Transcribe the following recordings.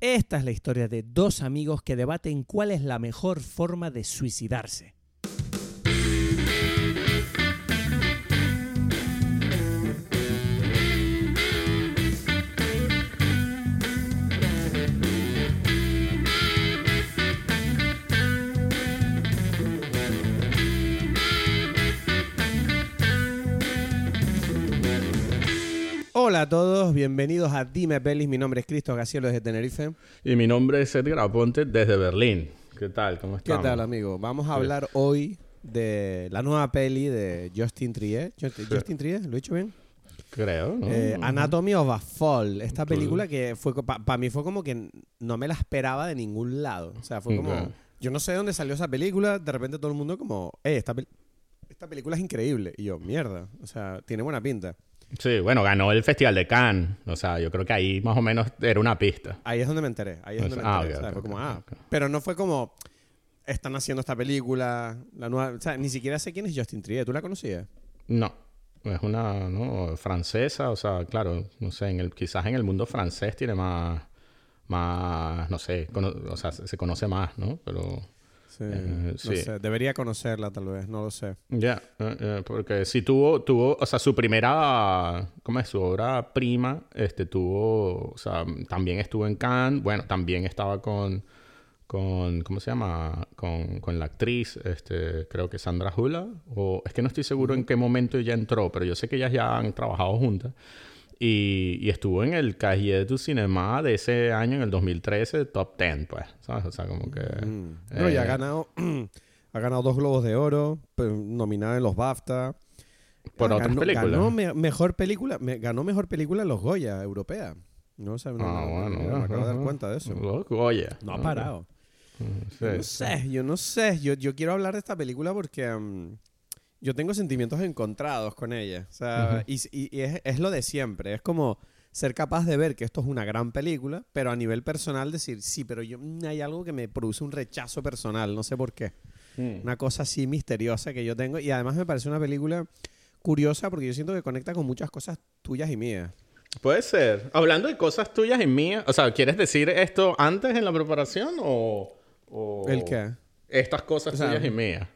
Esta es la historia de dos amigos que debaten cuál es la mejor forma de suicidarse. Hola a todos, bienvenidos a Dime Pelis. Mi nombre es Cristo Gacielo desde Tenerife. Y mi nombre es Edgar Aponte desde Berlín. ¿Qué tal? ¿Cómo ¿Qué estamos? tal, amigo? Vamos a hablar hoy de la nueva peli de Justin Trier. Justin, Justin Trier, ¿lo he dicho bien? Creo, ¿no? Eh. Anatomy of a Fall. Esta película que fue para mí fue como que no me la esperaba de ningún lado. O sea, fue como yo no sé de dónde salió esa película, de repente todo el mundo como, "Eh, esta película es increíble." Y yo, "Mierda." O sea, tiene buena pinta. Sí, bueno, ganó el Festival de Cannes. O sea, yo creo que ahí más o menos era una pista. Ahí es donde me enteré. Ahí es donde me enteré. fue como, ah. Pero no fue como, están haciendo esta película, la nueva. O sea, ni siquiera sé quién es Justin Trier. ¿Tú la conocías? No. Es una ¿no? francesa, o sea, claro, no sé, en el, quizás en el mundo francés tiene más, más, no sé, cono- o sea, se se conoce más, ¿no? Pero Sí. Eh, no sí. sé. Debería conocerla, tal vez. No lo sé. Ya, eh, eh, porque sí tuvo, tuvo, o sea, su primera, ¿cómo es? Su obra prima, este, tuvo, o sea, también estuvo en Cannes, bueno, también estaba con, con, ¿cómo se llama? Con, con la actriz, este, creo que Sandra Hula, o es que no estoy seguro en qué momento ella entró, pero yo sé que ellas ya han trabajado juntas. Y, y estuvo en el Cahiers du Cinema de ese año, en el 2013, top 10, pues, ¿sabes? O sea, como que... Mm. Y ha eh, ganado, ha ganado dos Globos de Oro, nominada en los BAFTA. Por Ah, otras ganó, películas. Ganó me- mejor película, me- ganó mejor película en los Goya, europea. No sé, no, Ah, no, bueno, no, me acabo de dar cuenta de eso. Lo- Oye. No ha parado. Sí. Yo no sé, yo no sé. Yo, yo quiero hablar de esta película porque mm, yo tengo sentimientos encontrados con ella. O sea, y, y- y es, es lo de siempre. Es como ser capaz de ver que esto es una gran película, pero a nivel personal decir, sí, pero yo mm, hay algo que me produce un rechazo personal, no sé por qué. Mm. Una cosa así misteriosa que yo tengo. Y además me parece una película curiosa porque yo siento que conecta con muchas cosas tuyas y mías. Puede ser. Hablando de cosas tuyas y mías, o sea, ¿quieres decir esto antes en la preparación o, o ¿El qué? Estas cosas O sea, tuyas y mías.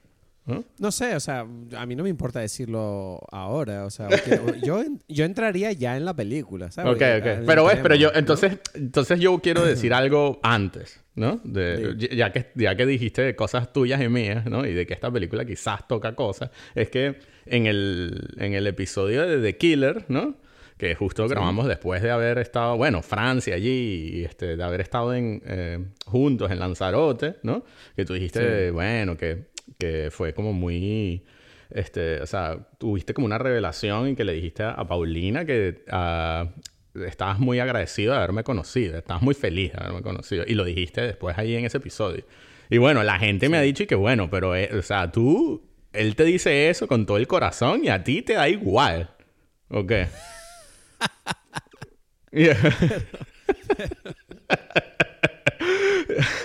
¿No? No sé, o sea, a mí no me importa decirlo ahora, o sea, yo, yo entraría ya en la película, ¿sabes? Ok, ok. Pero ves, pero yo, entonces, entonces yo quiero decir algo antes, ¿no? De, Sí. ya, que, ya que dijiste de cosas tuyas y mías, ¿no? Y de que esta película quizás toca cosas, es que en el, en el episodio de The Killer, ¿no? Que justo grabamos después de haber estado, bueno, Francia allí, y este, de haber estado en, eh, juntos en Lanzarote, ¿no? Que tú dijiste, bueno, que, que fue como muy este, o sea, tuviste como una revelación y que le dijiste a, Paulina que ah, estabas muy agradecido de haberme conocido, estabas muy feliz de haberme conocido y lo dijiste después ahí en ese episodio. Y bueno, la gente me ha dicho y que bueno, pero, eh, o sea, tú, él te dice eso con todo el corazón y a ti te da igual. ¿O qué? Yeah.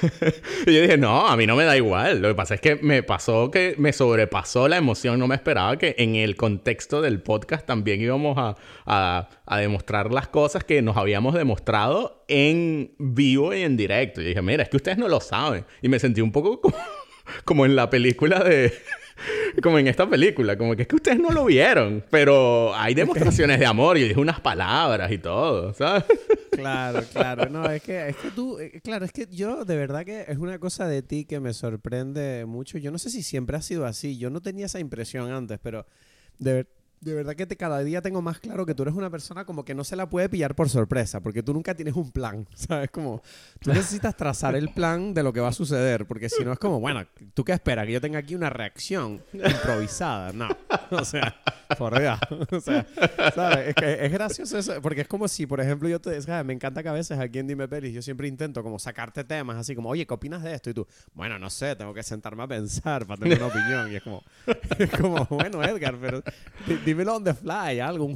y yo dije, no, a mí no me da igual. Lo que pasa es que me pasó que me sobrepasó la emoción. No me esperaba que en el contexto del podcast también íbamos a, a- a demostrar las cosas que nos habíamos demostrado en vivo y en directo. Y dije, mira, es que ustedes no lo saben. Y me sentí un poco como, como en la película de... Como en esta película, como que es que ustedes no lo vieron, pero hay demostraciones de amor y dije unas palabras y todo, ¿sabes? Claro, claro, no, es que, es que tú, eh, claro, es que yo de verdad que es una cosa de ti que me sorprende mucho. Yo no sé si siempre ha sido así, yo no tenía esa impresión antes, pero de, ver- de verdad que te, cada día tengo más claro que tú eres una persona como que no se la puede pillar por sorpresa, porque tú nunca tienes un plan, ¿sabes? Como tú necesitas trazar el plan de lo que va a suceder, porque si no es como, bueno, ¿tú qué esperas? Que yo tenga aquí una reacción improvisada. No, o sea, por Dios. O sea, ¿sabes? Es gracioso eso, porque es como si, por ejemplo, yo te ¿sabes? me encanta que a veces aquí en Dime Pelis yo siempre intento como sacarte temas así como, oye, ¿qué opinas de esto? Y tú, bueno, no sé, tengo que sentarme a pensar para tener una opinión. Y es como, es como bueno, Edgar, pero dímelo on the fly, algo, un,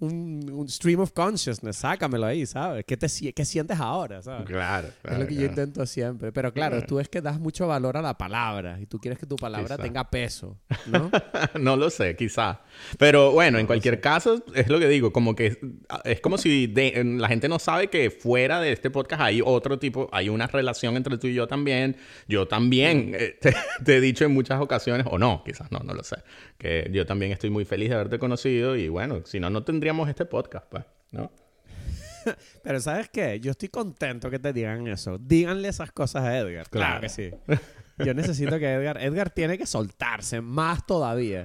un- un- stream of consciousness, sácamelo ahí, ¿sabes? ¿Qué, te, qué sientes ahora, ¿sabes? Claro. es claro, lo que yo claro. intento siempre. Pero claro, tú es que das mucho valor a la palabra y tú quieres que tu palabra Quizá. tenga peso, ¿no? no lo sé, quizá. Pero bueno, en cualquier caso, es lo que digo, como que es como si de- la gente no sabe que fuera de este podcast hay otro tipo, hay una relación entre tú y yo también. Yo también eh, te, te he dicho en muchas ocasiones, o no, quizás no, no lo sé, que yo también estoy muy feliz de haberte conocido y bueno, si no, no tendríamos este podcast, pues, ¿no? Pero ¿sabes qué? Yo estoy contento que te digan eso. Díganle esas cosas a Edgar. Claro, Claro. que sí. Yo necesito que Edgar... Edgar tiene que soltarse más todavía.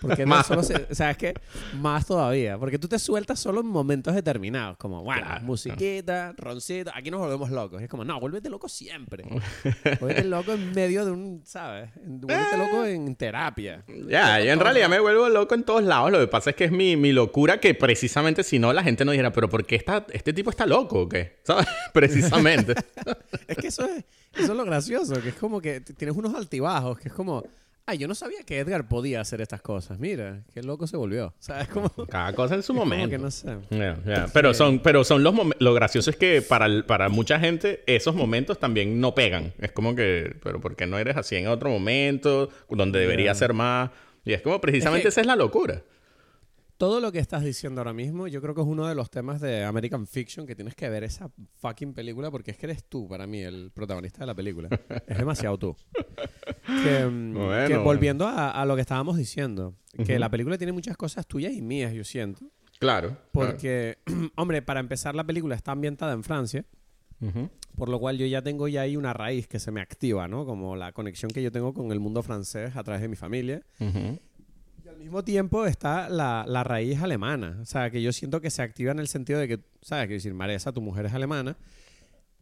Porque no Más. solo se... ¿Sabes qué? Más todavía. Porque tú te sueltas solo en momentos determinados. Como, bueno, Claro, musiquita, roncito. Aquí nos volvemos locos. Es como, no, vuélvete loco siempre. vuélvete loco en medio de un... ¿Sabes? Vuélvete loco en terapia. Ya, yo en realidad me vuelvo loco en todos lados. Lo que pasa es que es mi, mi locura que precisamente si no la gente no dijera, pero ¿por qué está, este tipo está loco o qué? ¿Sabes? Precisamente. Es que eso es, eso es lo gracioso, que es como que tienes unos altibajos, que es como, ay, yo no sabía que Edgar podía hacer estas cosas. Mira, qué loco se volvió. ¿Sabes? Como, Cada cosa en su momento. que no sé. Pero son, pero son los Lo gracioso es que para, el- para mucha gente esos momentos también no pegan. Es como que, pero ¿por qué no eres así en otro momento donde debería ser más? Y es como precisamente Es que- esa es la locura. Todo lo que estás diciendo ahora mismo, yo creo que es uno de los temas de American Fiction que tienes que ver esa fucking película porque es que eres tú, para mí, el protagonista de la película. Es demasiado tú. Que, mm, Bueno. que volviendo a, a lo que estábamos diciendo, que la película tiene muchas cosas tuyas y mías, yo siento. Claro. Porque, hombre, para empezar, la película está ambientada en Francia. claro. Por lo cual yo ya tengo ya ahí una raíz que se me activa, ¿no? Como la conexión que yo tengo con el mundo francés a través de mi familia. Al mismo tiempo está la, la raíz alemana. O sea, que yo siento que se activa en el sentido de que, ¿sabes? Que decir, Maresa, tu mujer es alemana.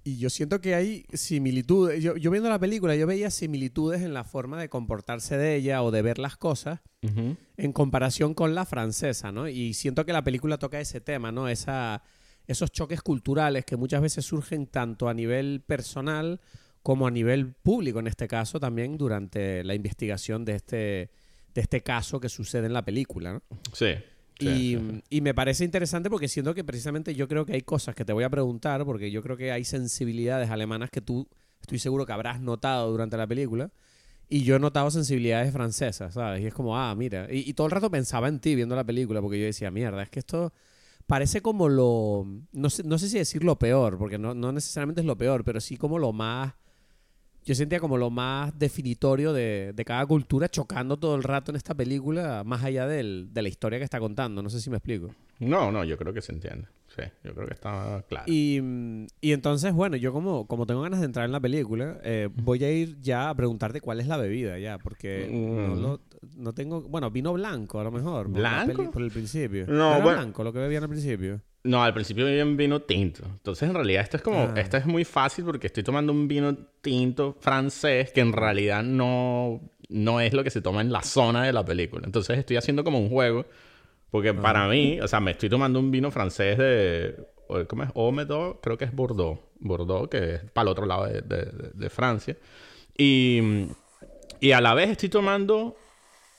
Y yo siento que hay similitudes. Yo, yo viendo la película, yo veía similitudes en la forma de comportarse de ella o de ver las cosas Ujú. en comparación con la francesa, ¿no? Y siento que la película toca ese tema, ¿no? Esa, esos choques culturales que muchas veces surgen tanto a nivel personal como a nivel público, en este caso, también durante la investigación de este, de este caso que sucede en la película, ¿no? Sí. Y, sí, sí. y me parece interesante porque siento que precisamente yo creo que hay cosas que te voy a preguntar, porque yo creo que hay sensibilidades alemanas que tú estoy seguro que habrás notado durante la película. Y yo he notado sensibilidades francesas, ¿sabes? Y es como, ah, mira. Y, y todo el rato pensaba en ti viendo la película, porque yo decía, mierda, es que esto parece como lo. No sé, no sé si decir lo peor, porque no, no necesariamente es lo peor, pero sí como lo más. Yo sentía como lo más definitorio de, de cada cultura chocando todo el rato en esta película, más allá del- de la historia que está contando. No sé si me explico. No, no, yo creo que se entiende. Sí, yo creo que está claro. Y, y entonces, bueno, yo como, como tengo ganas de entrar en la película, eh, voy a ir ya a preguntarte cuál es la bebida ya, porque no, Mm. lo- no tengo... Bueno, vino blanco a lo mejor. ¿Blanco? por el principio. No, Era bueno. blanco lo que bebían al principio. No, al principio bien vino tinto. Entonces, en realidad, esto es como... Ah. Esto es muy fácil porque estoy tomando un vino tinto francés que en realidad no, no es lo que se toma en la zona de la película. Entonces, estoy haciendo como un juego. Porque para mí, o sea, me estoy tomando un vino francés de... ¿Cómo es? Omedo, creo que es Bordeaux. Bordeaux, que es para el otro lado de- de- de Francia. Y, y a la vez estoy tomando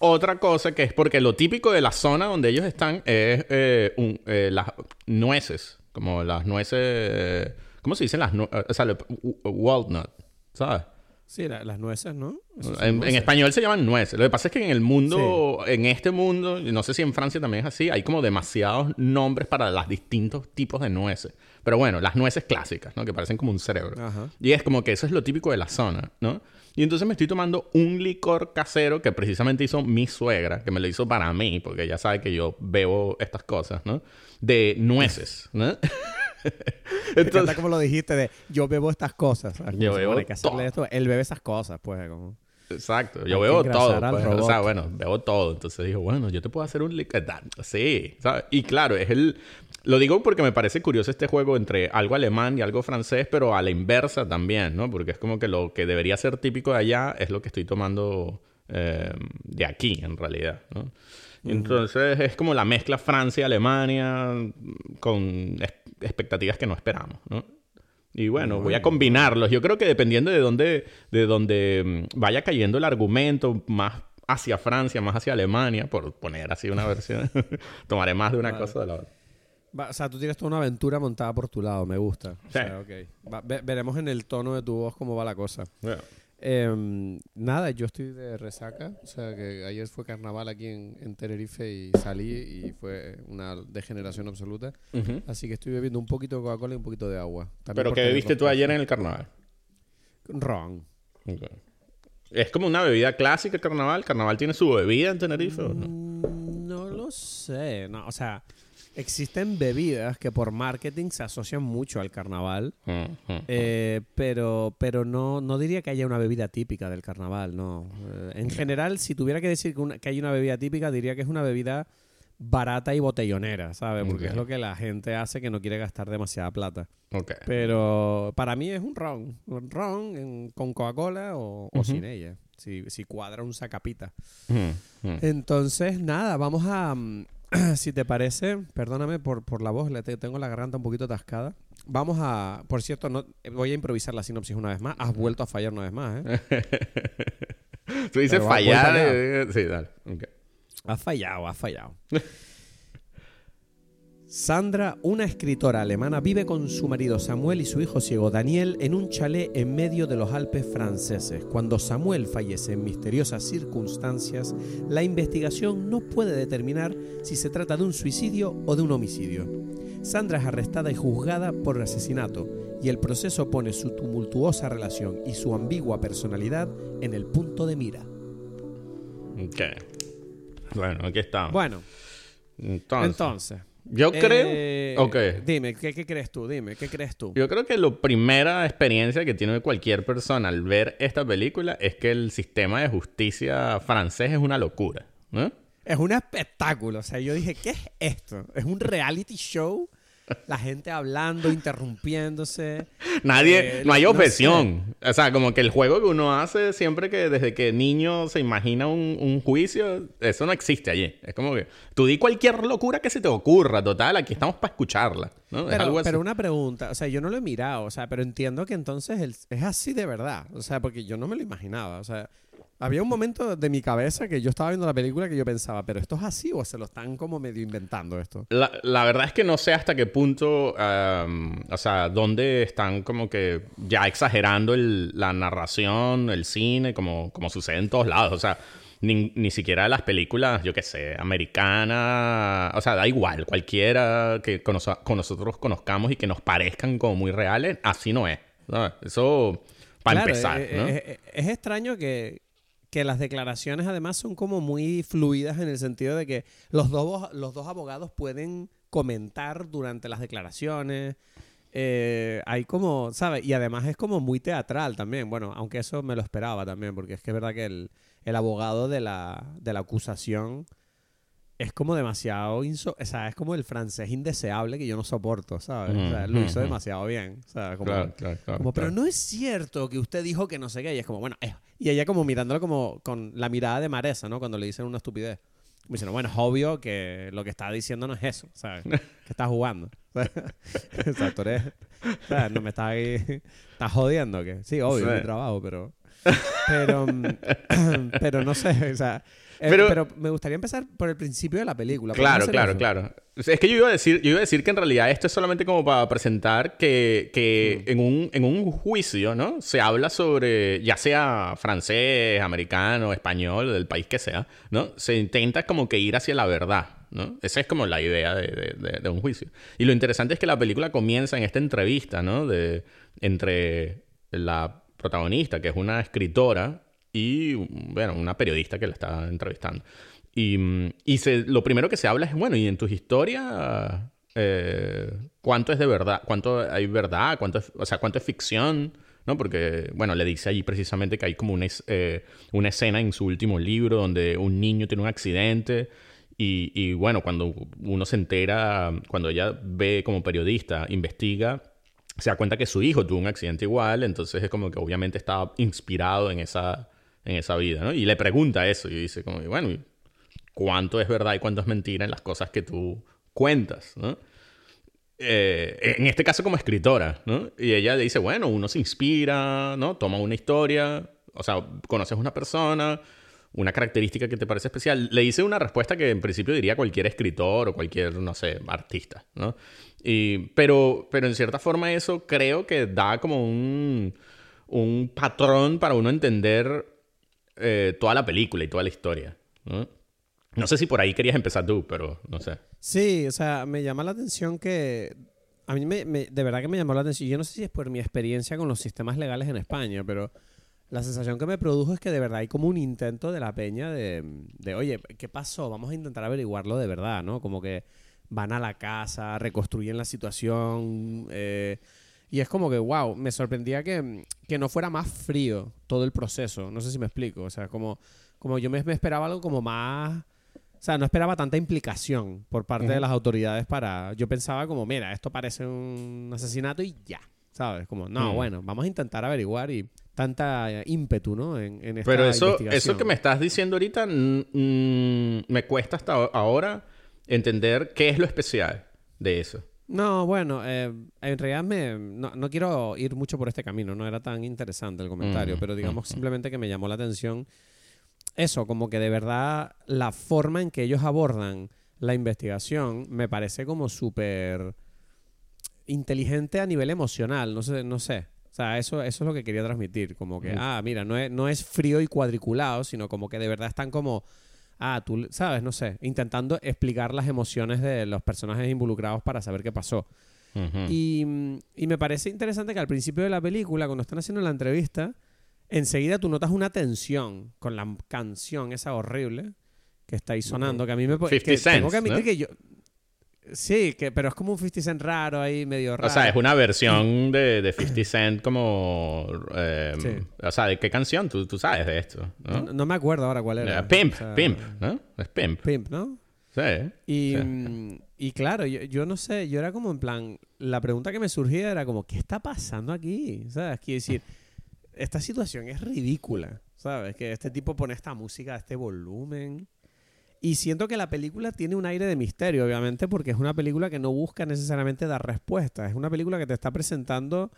otra cosa que es porque lo típico de la zona donde ellos están es eh, eh, las nueces, como las nueces, ¿cómo se dicen las nueces? O sea, walnut, ¿sabes? Sí, la- las nueces, ¿no? En, en nueces. español se llaman nueces. Lo que pasa es que en el mundo, en este mundo, no sé si en Francia también es así, hay como demasiados nombres para los distintos tipos de nueces. Pero bueno, las nueces clásicas, ¿no? Que parecen como un cerebro. Ajá. Y es como que eso es lo típico de la zona, ¿no? Y entonces me estoy tomando un licor casero que precisamente hizo mi suegra, que me lo hizo para mí, porque ella sabe que yo bebo estas cosas, ¿no? De nueces, ¿no? Encanta como lo dijiste de yo bebo estas cosas. Yo bebo que hacerle esto. Él bebe esas cosas, pues. Como... Exacto, yo veo todo. pues. O sea, bueno, veo todo. Entonces dijo, bueno, yo te puedo hacer un licor. Sí, ¿sabes? Y claro, es el. Lo digo porque me parece curioso este juego entre algo alemán y algo francés, pero a la inversa también, ¿no? Porque es como que lo que debería ser típico de allá es lo que estoy tomando eh, de aquí, en realidad, ¿no? Entonces es como la mezcla Francia-Alemania con expectativas que no esperamos, ¿no? Y bueno, voy a combinarlos. Yo creo que dependiendo de dónde, de dónde mm, vaya cayendo el argumento más hacia Francia, más hacia Alemania, por poner así una versión. Tomaré más de una Vale. cosa de la otra. Va, o sea, tú tienes toda una aventura montada por tu lado, me gusta. O Sí. sea, ok. Va- ve- veremos en el tono de tu voz cómo va la cosa. Bueno. Em, nada, yo estoy de resaca. O sea, que ayer fue carnaval aquí en, en Tenerife y salí y fue una degeneración absoluta. Así que estoy bebiendo un poquito de Coca-Cola y un poquito de agua. También Pero ¿qué bebiste tú ayer en el carnaval? Ron. ¿Es como una bebida clásica el carnaval? ¿Carnaval tiene su bebida en Tenerife o no? Mm, No lo sé. No, o sea, existen bebidas que por marketing se asocian mucho al carnaval. Eh, pero pero no, no diría que haya una bebida típica del carnaval, no. Eh, en general, si tuviera que decir que, una- que hay una bebida típica, diría que es una bebida barata y botellonera, ¿sabes? Porque es lo que la gente hace que no quiere gastar demasiada plata. Pero para mí es un ron. Un ron en- con Coca-Cola o, sin ella. Si, si cuadra un sacapita. Entonces, nada, vamos a... si te parece, perdóname por, por la voz, le te- tengo la garganta un poquito atascada. Vamos a... Por cierto, no, voy a improvisar la sinopsis una vez más. Has vuelto a fallar una vez más, ¿eh? Tú dices Pero fallar. allá. eh, Sí, dale. Ok. Has fallado, has fallado. Sandra, una escritora alemana, vive con su marido Samuel y su hijo ciego Daniel en un chalet en medio de los Alpes franceses. Cuando Samuel fallece en misteriosas circunstancias, la investigación no puede determinar si se trata de un suicidio o de un homicidio. Sandra es arrestada y juzgada por asesinato, y el proceso pone su tumultuosa relación y su ambigua personalidad en el punto de mira. Ok. Bueno, aquí estamos. Bueno, entonces, entonces... yo Eh, creo. Ok. Dime, ¿qué, qué crees tú? Dime, ¿qué crees tú? Yo creo que la primera experiencia que tiene cualquier persona al ver esta película es que el sistema de justicia francés es una locura, ¿no? Es un espectáculo. O sea, yo dije, ¿qué es esto? ¿Es un reality show? La gente hablando, interrumpiéndose. Nadie, Eh, no hay no objeción. O sea, como que el juego que uno hace siempre que desde que niño se imagina un, un juicio, eso no existe allí. Es como que tú di cualquier locura que se te ocurra, total, aquí estamos para escucharla, ¿no? es Pero, algo así. pero una pregunta, o sea, yo no lo he mirado, o sea, pero entiendo que entonces el- es así de verdad. O sea, porque yo no me lo imaginaba. O sea, había un momento de mi cabeza que yo estaba viendo la película que yo pensaba, pero esto es así o se lo están como medio inventando esto. La, la verdad es que no sé hasta qué punto, am, o sea, dónde están como que ya exagerando el- la narración, el cine, como, como sucede en todos lados. O sea, ni, ni siquiera las películas, yo qué sé, americanas, o sea, da igual, cualquiera que conoza- con nosotros conozcamos y que nos parezcan como muy reales, así no es. ¿no? Eso, para Claro, empezar, eh, ¿no? eh, eh, es extraño que, que las declaraciones además son como muy fluidas en el sentido de que los dos, los dos abogados pueden comentar durante las declaraciones. Eh, hay como, ¿sabes? Y además es como muy teatral también. Bueno, aunque eso me lo esperaba también, porque es que es verdad que el, el abogado de la, de la acusación es como demasiado, inso- o sea, es como el francés indeseable que yo no soporto, ¿sabes? O sea, lo hizo Ujú. demasiado bien. Sea, como, Claro, claro, claro, como, pero no es cierto que usted dijo que no sé qué. Y es como, bueno, eh. y ella como mirándolo como con la mirada de Maresa, ¿no? Cuando le dicen una estupidez. Como diciendo, bueno, es obvio que lo que está diciendo no es eso, ¿sabes? que está jugando. o sea, tú eres... o sea, no me estás ahí... ¿Estás jodiendo que Sí, obvio, Sí. es mi trabajo, pero... Pero, mm, pero no sé, o sea... eh, Pero- pero, me gustaría empezar por el principio de la película. ¿Podemos Claro, claro, eso? claro. Es que yo iba a decir, yo iba a decir que en realidad esto es solamente como para presentar que, que Mm. en, un, en un juicio, ¿no? Se habla sobre, ya sea francés, americano, español, del país que sea, ¿no? Se intenta como que ir hacia la verdad, ¿no? Esa es como la idea de, de- de- de un juicio. Y lo interesante es que la película comienza en esta entrevista, ¿no? De, entre la protagonista, que es una escritora, y, bueno, una periodista que la está entrevistando. Y, mm, y se, lo primero que se habla es, bueno, y en tus historias, eh, ¿cuánto es de verdad? ¿Cuánto hay verdad? ¿Cuánto es, o sea, ¿cuánto es ficción? ¿No? Porque, bueno, le dice allí precisamente que hay como una, eh, una escena en su último libro donde un niño tiene un accidente y, y, bueno, cuando uno se entera, cuando ella ve como periodista, investiga, se da cuenta que su hijo tuvo un accidente igual, entonces es como que obviamente estaba inspirado en esa, en esa vida, ¿no? Y le pregunta eso y dice como, bueno, ¿y cuánto es verdad y cuánto es mentira en las cosas que tú cuentas, ¿no? Eh, en este caso como escritora, ¿no? Y ella dice, bueno, uno se inspira, ¿no? Toma una historia, o sea, conoces una persona, una característica que te parece especial. Le hice una respuesta que en principio diría cualquier escritor o cualquier, no sé, artista, ¿no? Y, pero, pero en cierta forma eso creo que da como un, un patrón para uno entender eh, toda la película y toda la historia, ¿no? No sé si por ahí querías empezar tú, pero no sé. Sí, o sea, me llama la atención que... A mí me, me- de verdad que me llamó la atención. Yo no sé si es por mi experiencia con los sistemas legales en España, pero la sensación que me produjo es que de verdad hay como un intento de la peña de, de, oye, ¿qué pasó? Vamos a intentar averiguarlo de verdad, ¿no? Como que van a la casa, reconstruyen la situación. eh, y es como que, wow, me sorprendía que, que no fuera más frío todo el proceso. No sé si me explico. O sea, como, como yo me, me esperaba algo como más... O sea, no esperaba tanta implicación por parte de Ujú. las autoridades para... Yo pensaba como, mira, esto parece un asesinato y ya. ¿Sabes? Como, no, Mm. bueno, vamos a intentar averiguar y tanta eh, ímpetu, ¿no? En, en esta Pero eso, investigación. eso que me estestás diciendo ahorita, mm, me cuesta hasta ahora entender qué es lo especial de eso. No, bueno, eh, en realidad me, no, no quiero ir mucho por este camino, no era tan interesante el comentario, Mm, pero digamos mm, mm. simplemente que me llamó la atención eso, como que de verdad la forma en que ellos abordan la investigación me parece como súper inteligente a nivel emocional, no sé, no sé. O sea, eso, eso es lo que quería transmitir, como que, Mm. ah, mira, no es, no es frío y cuadriculado, sino como que de verdad están como, ah, tú, sabes, no sé, intentando explicar las emociones de los personajes involucrados para saber qué pasó. Y, mm, y me parece interesante que al principio de la película, cuando están haciendo la entrevista, enseguida tú notas una tensión con la canción esa horrible que está ahí sonando, que a mí me... po- 50 que tengo Cents, que admitir ¿no? que yo... Sí, que, pero es como un 50 Cent raro ahí, medio raro. O sea, es una versión de, de 50 Cent como... eh, Sí. O sea, ¿de qué canción? Tú, tú sabes de esto, ¿no? no, no me acuerdo ahora cuál era. Eh, Pimp, O sea, Pimp, ¿no? Es Pimp. Pimp, ¿no? Sí. Y, Sí. mm, y claro, yo, yo no sé, yo era como en plan, la pregunta que me surgía era como, ¿qué está pasando aquí? ¿Sabes? Quiero decir, esta situación es ridícula, ¿sabes? Que este tipo pone esta música a este volumen. Y siento que la película tiene un aire de misterio, obviamente, porque es una película que no busca necesariamente dar respuestas. Es una película que te está presentando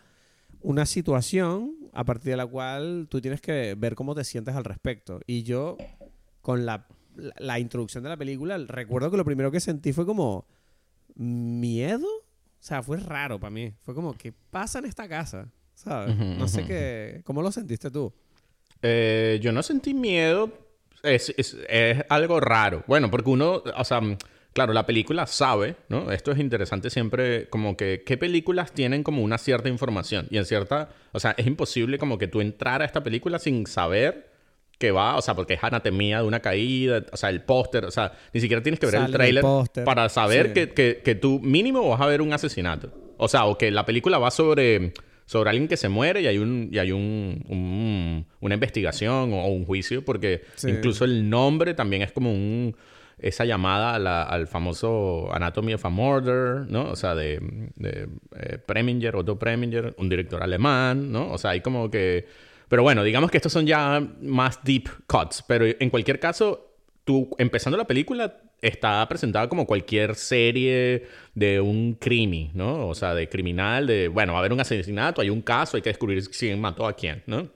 una situación a partir de la cual tú tienes que ver cómo te sientes al respecto. Y yo, con la, la, la introducción de la película, recuerdo que lo primero que sentí fue como miedo. O sea, fue raro para mí. Fue como, ¿qué pasa en esta casa? ¿Sabes? No sé qué... ¿Cómo lo sentiste tú? Eh, yo no sentí miedo. Es, es- es algo raro. Bueno, porque uno, o sea, mm, claro, la película sabe, ¿no? Esto es interesante siempre, como que qué películas tienen como una cierta información. Y en cierta, o sea, es imposible como que tú entrar a esta película sin saber que va, o sea, porque es anatomía de una caída, o sea, el póster, o sea, ni siquiera tienes que ver Sale el tráiler para saber sí. que, que, que tú mínimo vas a ver un asesinato. O sea, o que la película va sobre, sobre alguien que se muere y hay un, y hay un, un- una investigación o, un juicio, porque Sí. incluso el nombre también es como un esa llamada a la- al famoso Anatomy of a Murder, ¿no? O sea, de, de eh, Preminger, Otto Preminger, un director alemán, ¿no? O sea, hay como que... Pero bueno, digamos que estos son ya más deep cuts, pero en cualquier caso, tú empezando la película está presentada como cualquier serie de un crimi, ¿no? O sea, de criminal, de, bueno, va a haber un asesinato, hay un caso, hay que descubrir quién mató a quién, ¿no?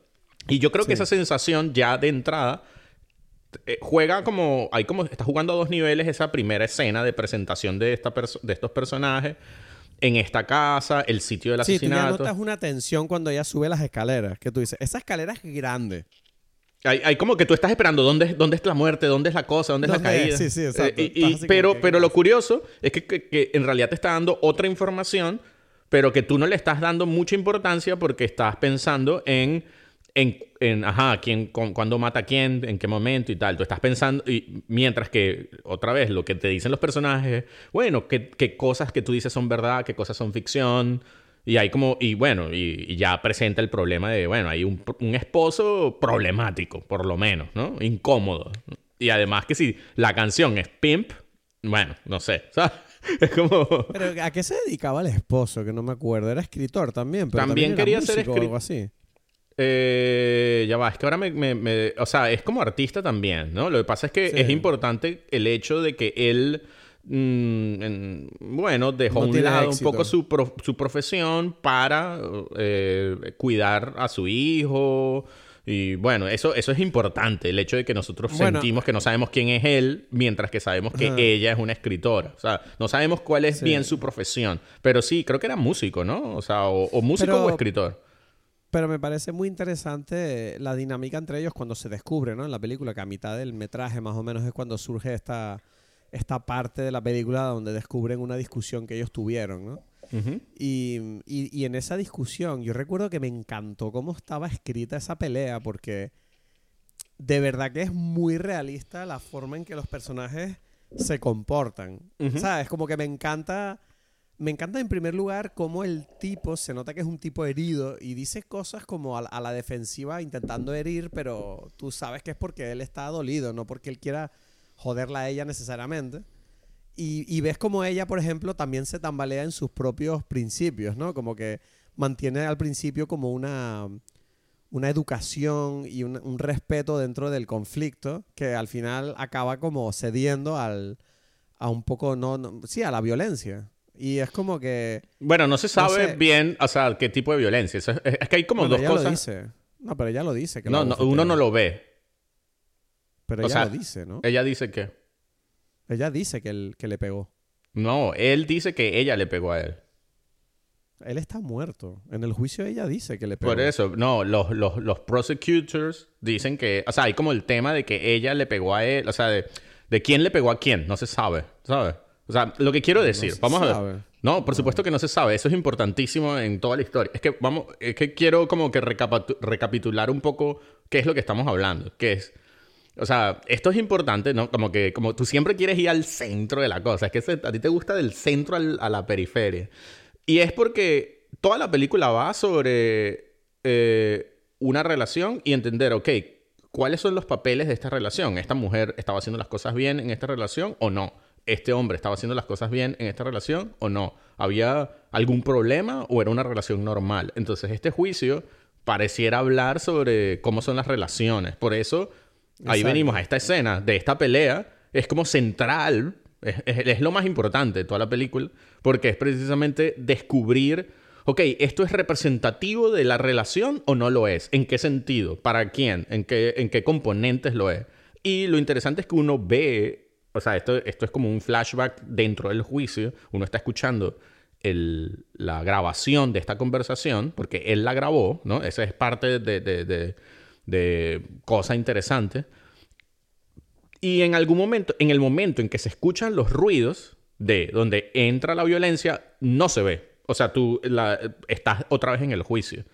Y yo creo que esa sensación ya de entrada eh, juega como, hay como, está jugando a dos niveles esa primera escena de presentación de, esta perso- de estos personajes en esta casa, el sitio del Sí, tú ya asesinato. notas una tensión cuando ella sube las escaleras. Que tú dices, esa escalera es grande. Hay, hay como que tú estás esperando dónde, es- dónde es la muerte, dónde es la cosa, dónde, es la caída. Sí, sí, exacto. Eh, y- y- Estás así pero que, pero ¿qué lo curioso es que, que- que en realidad te está dando otra información, pero que tú no le estás dando mucha importancia porque estás pensando en, en, en ajá, quién, con- cuándo mata a quién, en qué momento y tal. Tú estás pensando, y mientras que, otra vez, lo que te dicen los personajes, bueno, qué, qué cosas que tú dices son verdad, qué cosas son ficción. Y hay como, y bueno, y, y ya presenta el problema de, bueno, hay un, un esposo problemático, por lo menos, ¿no? Incómodo. Y además que si la canción es Pimp, bueno, no sé, ¿sabes? Es como... Pero ¿a qué se dedicaba el esposo? Que no me acuerdo. Era escritor también. Pero También también, quería ser músico o escri- algo así. Eh, ya va, es que ahora me, me- me- O sea, es como artista también, ¿no? Lo que pasa es que Sí. es importante el hecho de que él... mm, en- bueno, dejó No un lado éxito. un poco su, pro- su profesión para eh, cuidar a su hijo Y bueno, eso, eso es importante, el hecho de que nosotros sentimos que no sabemos quién es él, mientras que sabemos que ella es una escritora. O sea, no sabemos cuál es bien su profesión. Pero sí, creo que era músico, ¿no? O sea, o, músico o escritor. Pero me parece muy interesante la dinámica entre ellos cuando se descubre, ¿no? En la película, que a mitad del metraje más o menos es cuando surge esta, esta parte de la película donde descubren una discusión que ellos tuvieron, ¿no? y, y, en esa discusión, yo recuerdo que me encantó cómo estaba escrita esa pelea, porque de verdad que es muy realista la forma en que los personajes se comportan. ¿Sabes? Como que me encanta. Me encanta en primer lugar cómo el tipo se nota que es un tipo herido y dice cosas como a, la defensiva intentando herir, pero tú sabes que es porque él está dolido, no porque él quiera joderla a ella necesariamente. Y, ves como ella, por ejemplo, también se tambalea en sus propios principios, ¿no? Como que mantiene al principio como una, una educación y un, respeto dentro del conflicto que al final acaba como cediendo al, a un poco, no, sí, a la violencia. Y es como que... Bueno, no se sabe bien, o sea, qué tipo de violencia. Es, que hay como dos ella cosas... Lo dice. No, pero ella lo dice. Que no, no uno no lo ve. Pero ella lo dice, ¿no? Ella dice que... Ella dice que, él, que le pegó. No, él dice que ella le pegó a él. Él está muerto. En el juicio ella dice que le pegó. Por eso, no, los, los, los prosecutors dicen que, o sea, hay como el tema de que ella le pegó a él, o sea, de, de quién le pegó a quién, no se sabe, ¿sabes? O sea, lo que quiero decir, vamos a ver. No, por supuesto que no se sabe, eso es importantísimo en toda la historia. Es que vamos, es que quiero como que recapitular un poco qué es lo que estamos hablando, que es o sea, esto es importante, ¿no? Como que como tú siempre quieres ir al centro de la cosa. Es que a ti te gusta del centro a la periferia. Y es porque toda la película va sobre eh, una relación y entender, ok, ¿cuáles son los papeles de esta relación? ¿Esta mujer estaba haciendo las cosas bien en esta relación o no? ¿Este hombre estaba haciendo las cosas bien en esta relación o no? ¿Había algún problema o era una relación normal? Entonces, este juicio pareciera hablar sobre cómo son las relaciones. Por eso Ahí venimos a esta escena de esta pelea. Es como central, es, lo más importante de toda la película, porque es precisamente descubrir, ok, ¿esto es representativo de la relación o no lo es? ¿En qué sentido? ¿Para quién? ¿En qué, en qué componentes lo es? Y lo interesante es que uno ve, o sea, esto, esto es como un flashback dentro del juicio, uno está escuchando el, la grabación de esta conversación, porque él la grabó, ¿no? Esa es parte de de cosa interesante. Y en algún momento, en el momento en que se escuchan los ruidos de donde entra la violencia, no se ve. O sea, tú estás otra vez en el juicio.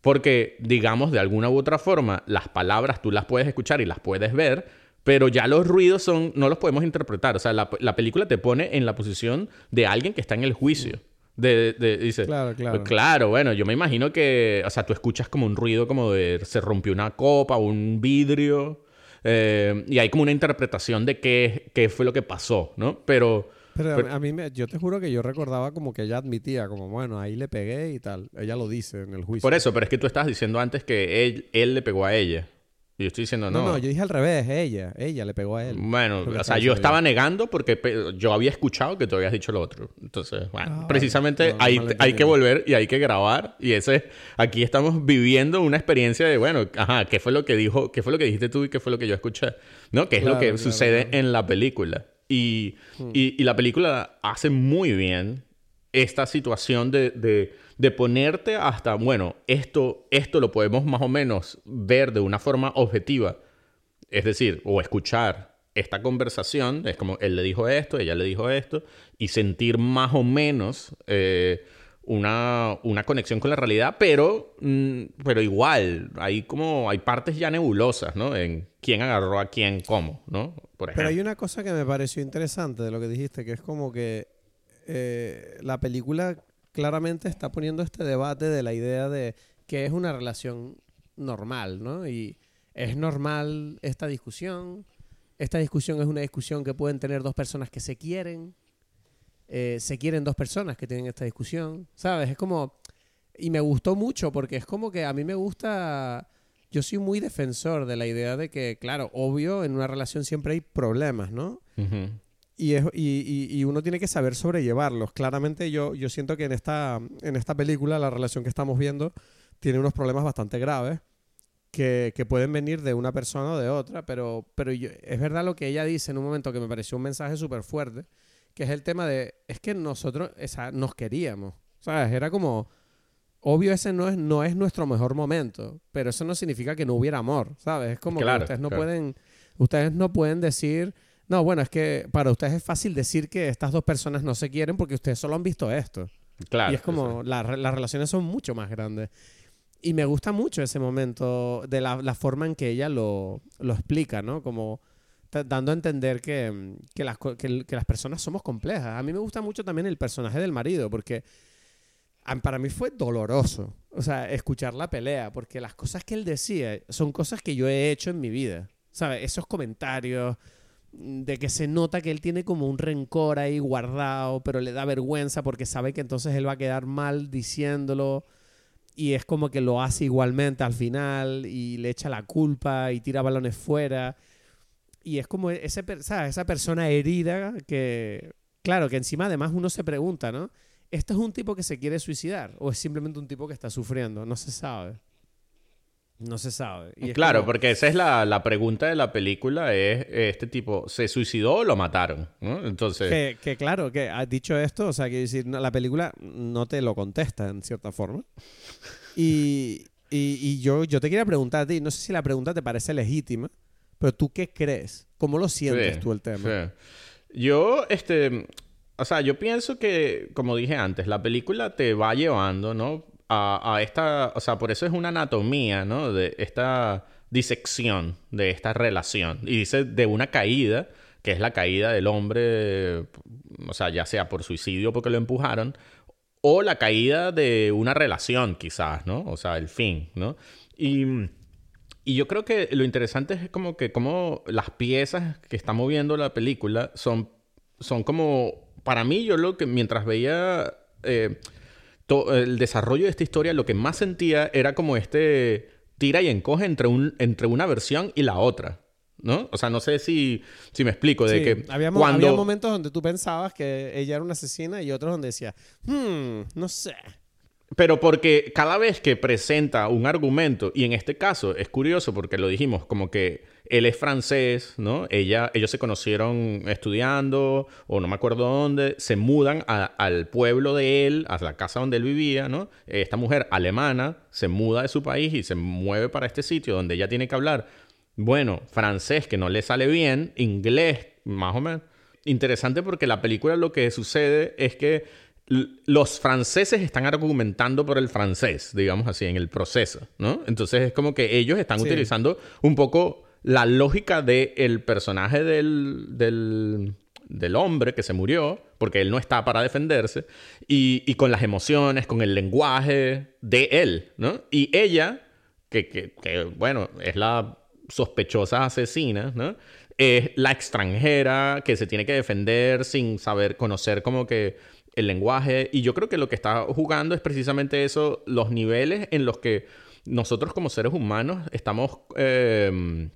Porque, digamos, de alguna u otra forma, las palabras tú las puedes escuchar y las puedes ver, pero ya los ruidos son, no los podemos interpretar. O sea, la, la película te pone en la posición de alguien que está en el juicio. De, dice, claro, claro. Pues claro, bueno, yo me imagino que, o sea, tú escuchas como un ruido como de se rompió una copa, un vidrio, eh, y hay como una interpretación de qué, qué fue lo que pasó, ¿no? Pero... Pero, a mí, me, yo te juro que yo recordaba como que ella admitía, como, bueno, ahí le pegué y tal. Ella lo dice en el juicio. Por eso, pero es que tú estabas diciendo antes que él, él le pegó a ella. Y yo estoy diciendo no. No, no, yo dije al revés, ella, ella le pegó a él. Bueno, o sea, yo estaba negando porque yo había escuchado que tú habías dicho lo otro. Entonces, bueno, ah, precisamente hay, hay que volver y hay que grabar. Y ese, aquí estamos viviendo una experiencia de, bueno, ajá, ¿qué fue lo que dijo, qué fue lo que dijiste tú y qué fue lo que yo escuché? ¿No? ¿Qué es lo que sucede en la película? Y, hmm. y, y, la película hace muy bien esta situación de de ponerte hasta, bueno, esto, esto lo podemos más o menos ver de una forma objetiva, es decir, o escuchar esta conversación, es como él le dijo esto, ella le dijo esto, y sentir más o menos eh, una, una, conexión con la realidad, pero, mm, pero igual, hay como, hay partes ya nebulosas, ¿no? En quién agarró a quién, cómo, ¿no? Por ejemplo. Pero hay una cosa que me pareció interesante de lo que dijiste, que es como que eh, la película claramente está poniendo este debate de la idea de que es una relación normal, ¿no? Y es normal esta discusión. Esta discusión es una discusión que pueden tener dos personas que se quieren. Eh, se quieren dos personas que tienen esta discusión. ¿Sabes? Es como... Y me gustó mucho porque es como que a mí me gusta... Yo soy muy defensor de la idea de que, claro, obvio, en una relación siempre hay problemas, ¿no? Y, es, y, y, uno tiene que saber sobrellevarlos. Claramente yo, yo siento que en esta, en esta película la relación que estamos viendo tiene unos problemas bastante graves que, que pueden venir de una persona o de otra, pero, pero yo- es verdad lo que ella dice en un momento que me pareció un mensaje súper fuerte, que es el tema de, es que nosotros esa, nos queríamos, ¿sabes? Era como, obvio ese no es, no es nuestro mejor momento, pero eso no significa que no hubiera amor, ¿sabes? Es como Claro, que ustedes no claro. pueden, ustedes no pueden decir, no, bueno, es que para ustedes es fácil decir que estas dos personas no se quieren porque ustedes solo han visto esto. Claro. y es como, la las relaciones son mucho más grandes. Y me gusta mucho ese momento de la, la forma en que ella lo, lo explica, ¿no? Como dando a entender que, que, las, que, que las personas somos complejas. A mí me gusta mucho también el personaje del marido, porque para mí fue doloroso, o sea, escuchar la pelea, porque las cosas que él decía son cosas que yo he hecho en mi vida, ¿sabes? Esos comentarios de que se nota que él tiene como un rencor ahí guardado, pero le da vergüenza porque sabe que entonces él va a quedar mal diciéndolo y es como que lo hace igualmente al final y le echa la culpa y tira balones fuera. Y es como esa persona herida que, claro, que encima además uno se pregunta, ¿no? ¿Esto es un tipo que se quiere suicidar o es simplemente un tipo que está sufriendo? No se sabe. No se sabe. Y Claro, como- porque esa es la, la pregunta de la película, es este tipo, ¿se suicidó o lo mataron? ¿no? Entonces, Que, que claro, que has dicho esto, o sea, que decir, la película no te lo contesta en cierta forma. Y, y- y yo, yo te quería preguntar a ti, no sé si la pregunta te parece legítima, pero tú qué crees? ¿Cómo lo sientes Sí, tú el tema? sí. Yo, este, o sea, yo pienso que, como dije antes, la película te va llevando, ¿no? A, esta, o sea, por eso es una anatomía, ¿no? De esta disección de esta relación. Y dice de una caída, que es la caída del hombre, o sea, ya sea por suicidio porque lo empujaron, o la caída de una relación, quizás, ¿no? O sea, el fin, ¿no? Y... Y yo creo que lo interesante es como que como las piezas que está moviendo la película son, son como, para mí yo lo que mientras veía eh, el desarrollo de esta historia, lo que más sentía era como este tira y encoge entre, un, entre una versión y la otra, ¿no? O sea, no sé si, si me explico, de Sí, que había, cuando... había momentos donde tú pensabas que ella era una asesina y otros donde decía, hmm, no sé. Pero porque cada vez que presenta un argumento, y en este caso es curioso porque lo dijimos, como que él es francés, ¿no? Ella, ellos se conocieron estudiando, o no me acuerdo dónde, se mudan al pueblo de él, a la casa donde él vivía, ¿no? Esta mujer alemana se muda de su país y se mueve para este sitio donde ella tiene que hablar, bueno, francés que no le sale bien, inglés más o menos. Interesante porque la película lo que sucede es que los franceses están argumentando por el francés, digamos así, en el proceso, ¿no? Entonces es como que ellos están Sí. utilizando un poco la lógica del personaje del, del, del hombre que se murió, porque él no está para defenderse, y, y con las emociones, con el lenguaje de él, ¿no? Y ella, que, que, que, bueno, es la sospechosa asesina, ¿no? Es la extranjera que se tiene que defender sin saber conocer como que el lenguaje. Y yo creo que lo que está jugando es precisamente eso, los niveles en los que nosotros como seres humanos estamos, eh,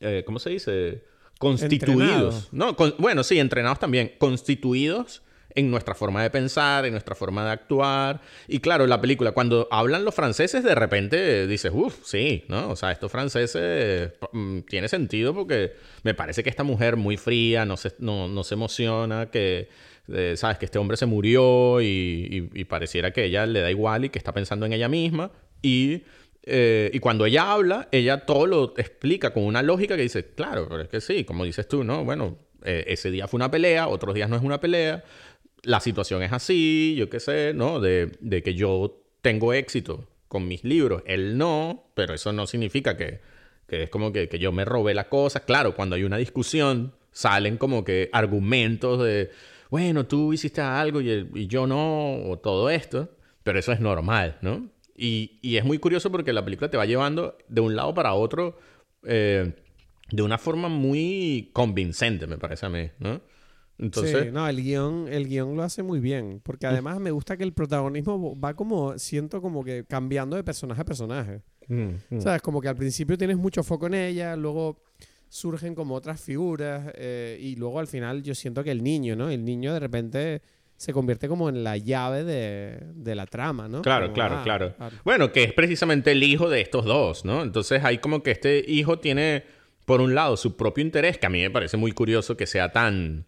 eh, ¿cómo se dice? Constituidos. Entrenados. No, con- bueno, sí, entrenados también. Constituidos en nuestra forma de pensar, en nuestra forma de actuar. Y claro, la película, cuando hablan los franceses, de repente dices, uff, sí, ¿no? O sea, estos franceses mm, tiene sentido porque me parece que esta mujer muy fría, no se, no, no se emociona, que, ¿sabes? Que este hombre se murió y pareciera que ella le da igual y que está pensando en ella misma. Y, eh, y cuando ella habla, ella todo lo explica con una lógica que dice, claro, pero es que sí, como dices tú, ¿no? Bueno, eh, ese día fue una pelea, otros días no es una pelea la situación es así, yo qué sé, ¿no? De, de que yo tengo éxito con mis libros, él no, pero eso no significa que, que es como que, que yo me robé la cosa. Claro, cuando hay una discusión, salen como que argumentos de, bueno, tú hiciste algo y, el- y yo no, o todo esto, pero eso es normal, ¿no? Y, y es muy curioso porque la película te va llevando de un lado para otro eh, de una forma muy convincente, me parece a mí, ¿no? Entonces, sí, no, el guion, el guion lo hace muy bien. Porque además me gusta que el protagonismo va como, siento como que cambiando de personaje a personaje. Mm, mm. ¿Sabes? Como que al principio tienes mucho foco en ella, luego surgen como otras figuras eh, y luego al final yo siento que el niño, ¿no? El niño de repente se convierte como en la llave de, de la trama, ¿no? Claro, Como, claro, ah, claro. Bueno, que es precisamente el hijo de estos dos, ¿no? Entonces hay como que este hijo tiene, por un lado, su propio interés, que a mí me parece muy curioso que sea tan,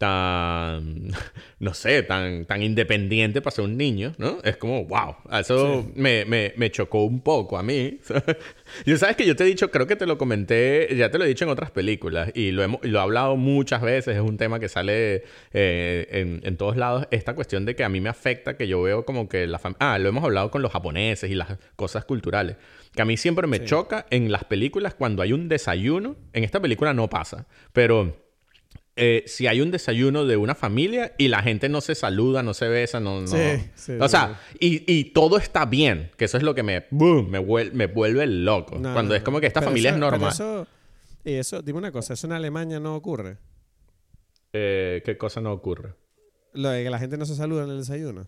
tan, no sé, tan, tan independiente para ser un niño, ¿no? Es como, wow, eso me, me, me chocó un poco a mí. yo sabes que yo te he dicho, creo que te lo comenté, ya te lo he dicho en otras películas y lo, hemos, lo he hablado muchas veces, es un tema que sale eh, en, en todos lados, esta cuestión de que a mí me afecta, que yo veo como que la familia... Ah, lo hemos hablado con los japoneses y las cosas culturales. Que a mí siempre me Sí. choca en las películas cuando hay un desayuno. En esta película no pasa, pero eh, si hay un desayuno de una familia y la gente no se saluda, no se besa, no... no- Sí, sí, o sea, y, y todo está bien, que eso es lo que me, boom, me, vuel- me vuelve loco. No, cuando no, es como que esta familia eso- es normal. Eso, y eso, dime una cosa, eso en Alemania no ocurre. Eh, ¿Qué cosa no ocurre? Lo de que la gente no se saluda en el desayuno.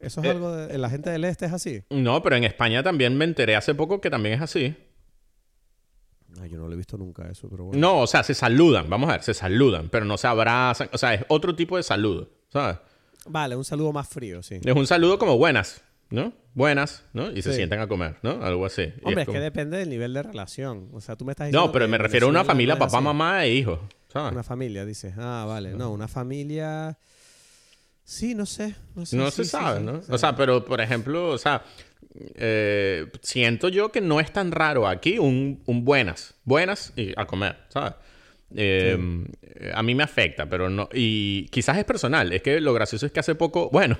Eso es Eh, algo de... La gente del este es así. No, pero en España también me enteré hace poco que también es así. Ay, yo no lo he visto nunca eso, pero bueno. No, o sea, se saludan, vamos a ver, se saludan, pero no se abrazan. O sea, es otro tipo de saludo, ¿sabes? Vale, un saludo más frío, sí. Es un saludo como buenas, ¿no? Buenas, ¿no? Y se Sí. sientan a comer, ¿no? Algo así. Hombre, es, como- que depende del nivel de relación. O sea, tú me estás diciendo No, pero que me refiero a una familia, no papá, así. mamá e hijos, ¿sabes? Una familia, dices. Ah, vale. No, una familia... Sí, no sé. No, sé, No sí, se sí, sabe, sí. ¿no? O sea, O sea, pero por ejemplo, o sea, eh, siento yo que no es tan raro aquí un, un buenas, buenas y a comer, ¿sabes? Eh, eh, A mí me afecta, pero no. Y quizás es personal. Es que lo gracioso es que hace poco. Bueno,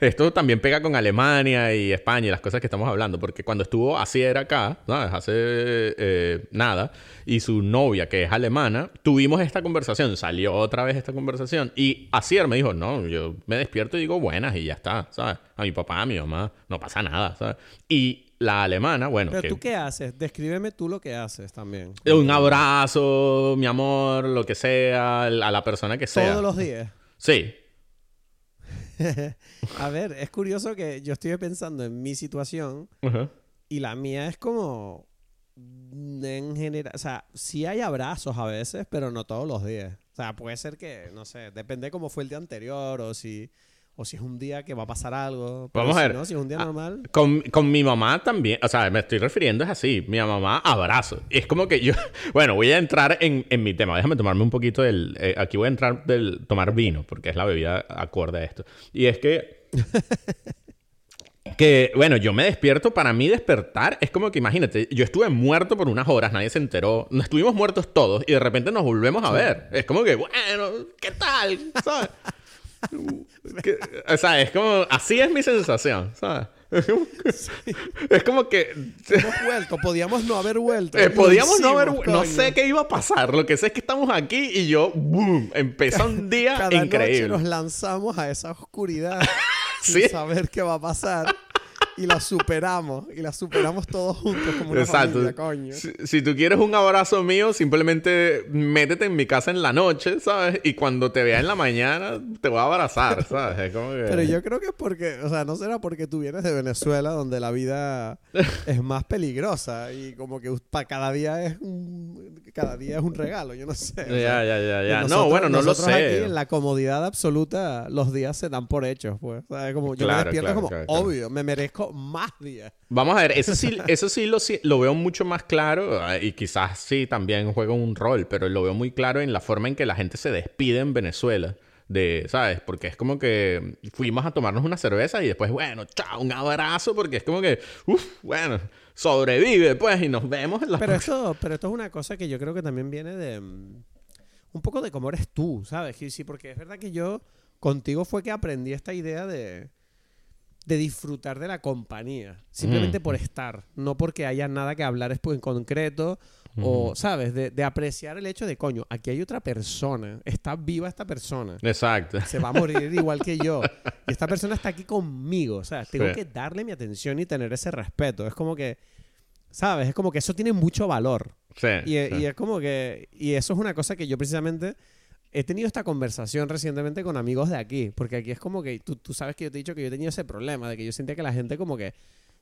esto también pega con Alemania y España y las cosas que estamos hablando. Porque cuando estuvo Asier acá, ¿sabes? Hace eh, nada. Y su novia, que es alemana, tuvimos esta conversación. Salió otra vez esta conversación. Y Asier me dijo: No, yo me despierto y digo buenas y ya está, ¿sabes? A mi papá, a mi mamá, no pasa nada, ¿sabes? Y la alemana, bueno. Pero que- tú qué haces? Descríbeme tú lo que haces también. un abrazo, mi amor, lo que sea, a la persona que sea. Todos los días. Sí. A ver, es curioso que yo estoy pensando en mi situación y la mía es como en general, o sea, sí hay abrazos a veces, pero no todos los días. O sea, puede ser que, no sé, depende cómo fue el día anterior o si o si es un día que va a pasar algo. Pero Vamos a si ver. no, si es un día Ah, normal. Con, con mi mamá también, o sea, me estoy refiriendo es así, mi mamá abrazo. Es como que yo, bueno, voy a entrar en, en mi tema, déjame tomarme un poquito del, eh, aquí voy a entrar del tomar vino, porque es la bebida acorde a esto. Y es que, que, bueno, yo me despierto, para mí despertar es como que, imagínate, yo estuve muerto por unas horas, nadie se enteró, no estuvimos muertos todos y de repente nos volvemos a ver. Es como que, bueno, ¿qué tal? ¿Sabes? Que- o sea, es como, así es mi sensación, ¿sabes? Es como que, es como que Hemos vuelto, podíamos no haber vuelto. eh, podíamos no hicimos, haber, no coño. sé qué iba a pasar, lo que sé es que estamos aquí y yo, boom, empezó un día Cada noche increíble. nos lanzamos a esa oscuridad Sí. sin saber qué va a pasar y la superamos y la superamos todos juntos como una Exacto. familia, coño. Si, si tú quieres un abrazo mío, simplemente métete en mi casa en la noche, ¿sabes? Y cuando te vea en la mañana, te voy a abrazar, ¿sabes? Es como que... Pero yo creo que es porque, o sea, no será porque tú vienes de Venezuela donde la vida es más peligrosa y como que para cada día es un cada día es un regalo, yo no sé. o sea, Ya, ya, ya, ya. No, nosotros- bueno, no lo sé. aquí en la comodidad absoluta los días se dan por hechos, pues. O sea, como yo Claro, me despierto claro, como claro. obvio, me merezco más días. Vamos a ver, eso sí, eso sí lo, veo mucho más claro eh, y quizás sí también juega un rol, pero lo veo muy claro en la forma en que la gente se despide en Venezuela. De, ¿sabes? Porque es como que fuimos a tomarnos una cerveza y después, bueno, chao, un abrazo, porque es como que, uff, bueno, sobrevive, pues, y nos vemos en la Pero esto, pero esto es una cosa que yo creo que también viene de mm, un poco de cómo eres tú, ¿sabes? Y sí, porque es verdad que yo contigo fue que aprendí esta idea de de disfrutar de la compañía, simplemente Mm. por estar, no porque haya nada que hablar en concreto o, ¿sabes? De, de apreciar el hecho de, coño, aquí hay otra persona, está viva esta persona. Exacto. Se va a morir igual que yo. Y esta persona está aquí conmigo. O sea, tengo Sí. que darle mi atención y tener ese respeto. Es como que, ¿sabes? Es como que eso tiene mucho valor. Sí. Y, sí. y es como que... Y eso es una cosa que yo precisamente... He tenido esta conversación recientemente con amigos de aquí. Porque aquí es como que... Tú, tú sabes que yo te he dicho que yo he tenido ese problema. De que yo sentía que la gente como que...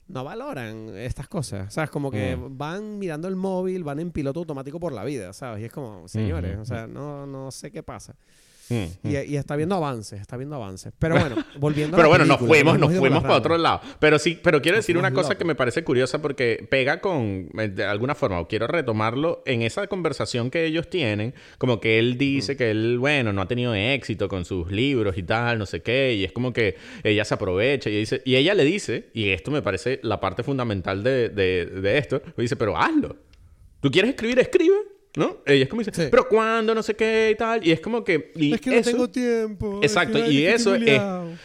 No valoran estas cosas. ¿Sabes? Como que Mm. van mirando el móvil, van en piloto automático por la vida. ¿Sabes? Y es como, señores, Ujú. o sea, no, no sé qué pasa. Y, y está viendo avances, está viendo avances. Pero bueno, volviendo a Pero la bueno, nos fuimos, nos fuimos para otro lado. Pero sí, pero quiero decir una cosa locos. que me parece curiosa porque pega con, eh, de alguna forma, o quiero retomarlo, en esa conversación que ellos tienen, como que él dice que él, bueno, no ha tenido éxito con sus libros y tal, no sé qué, y es como que ella se aprovecha y dice, y ella le dice, y esto me parece la parte fundamental de, de, de esto, le dice, pero hazlo. ¿Tú quieres escribir? Escribe. ¿No? Ella es como dice, Sí. pero ¿cuándo? No sé qué y tal. Y es como que... y Es que no eso- tengo tiempo. Exacto, es que- y eso es,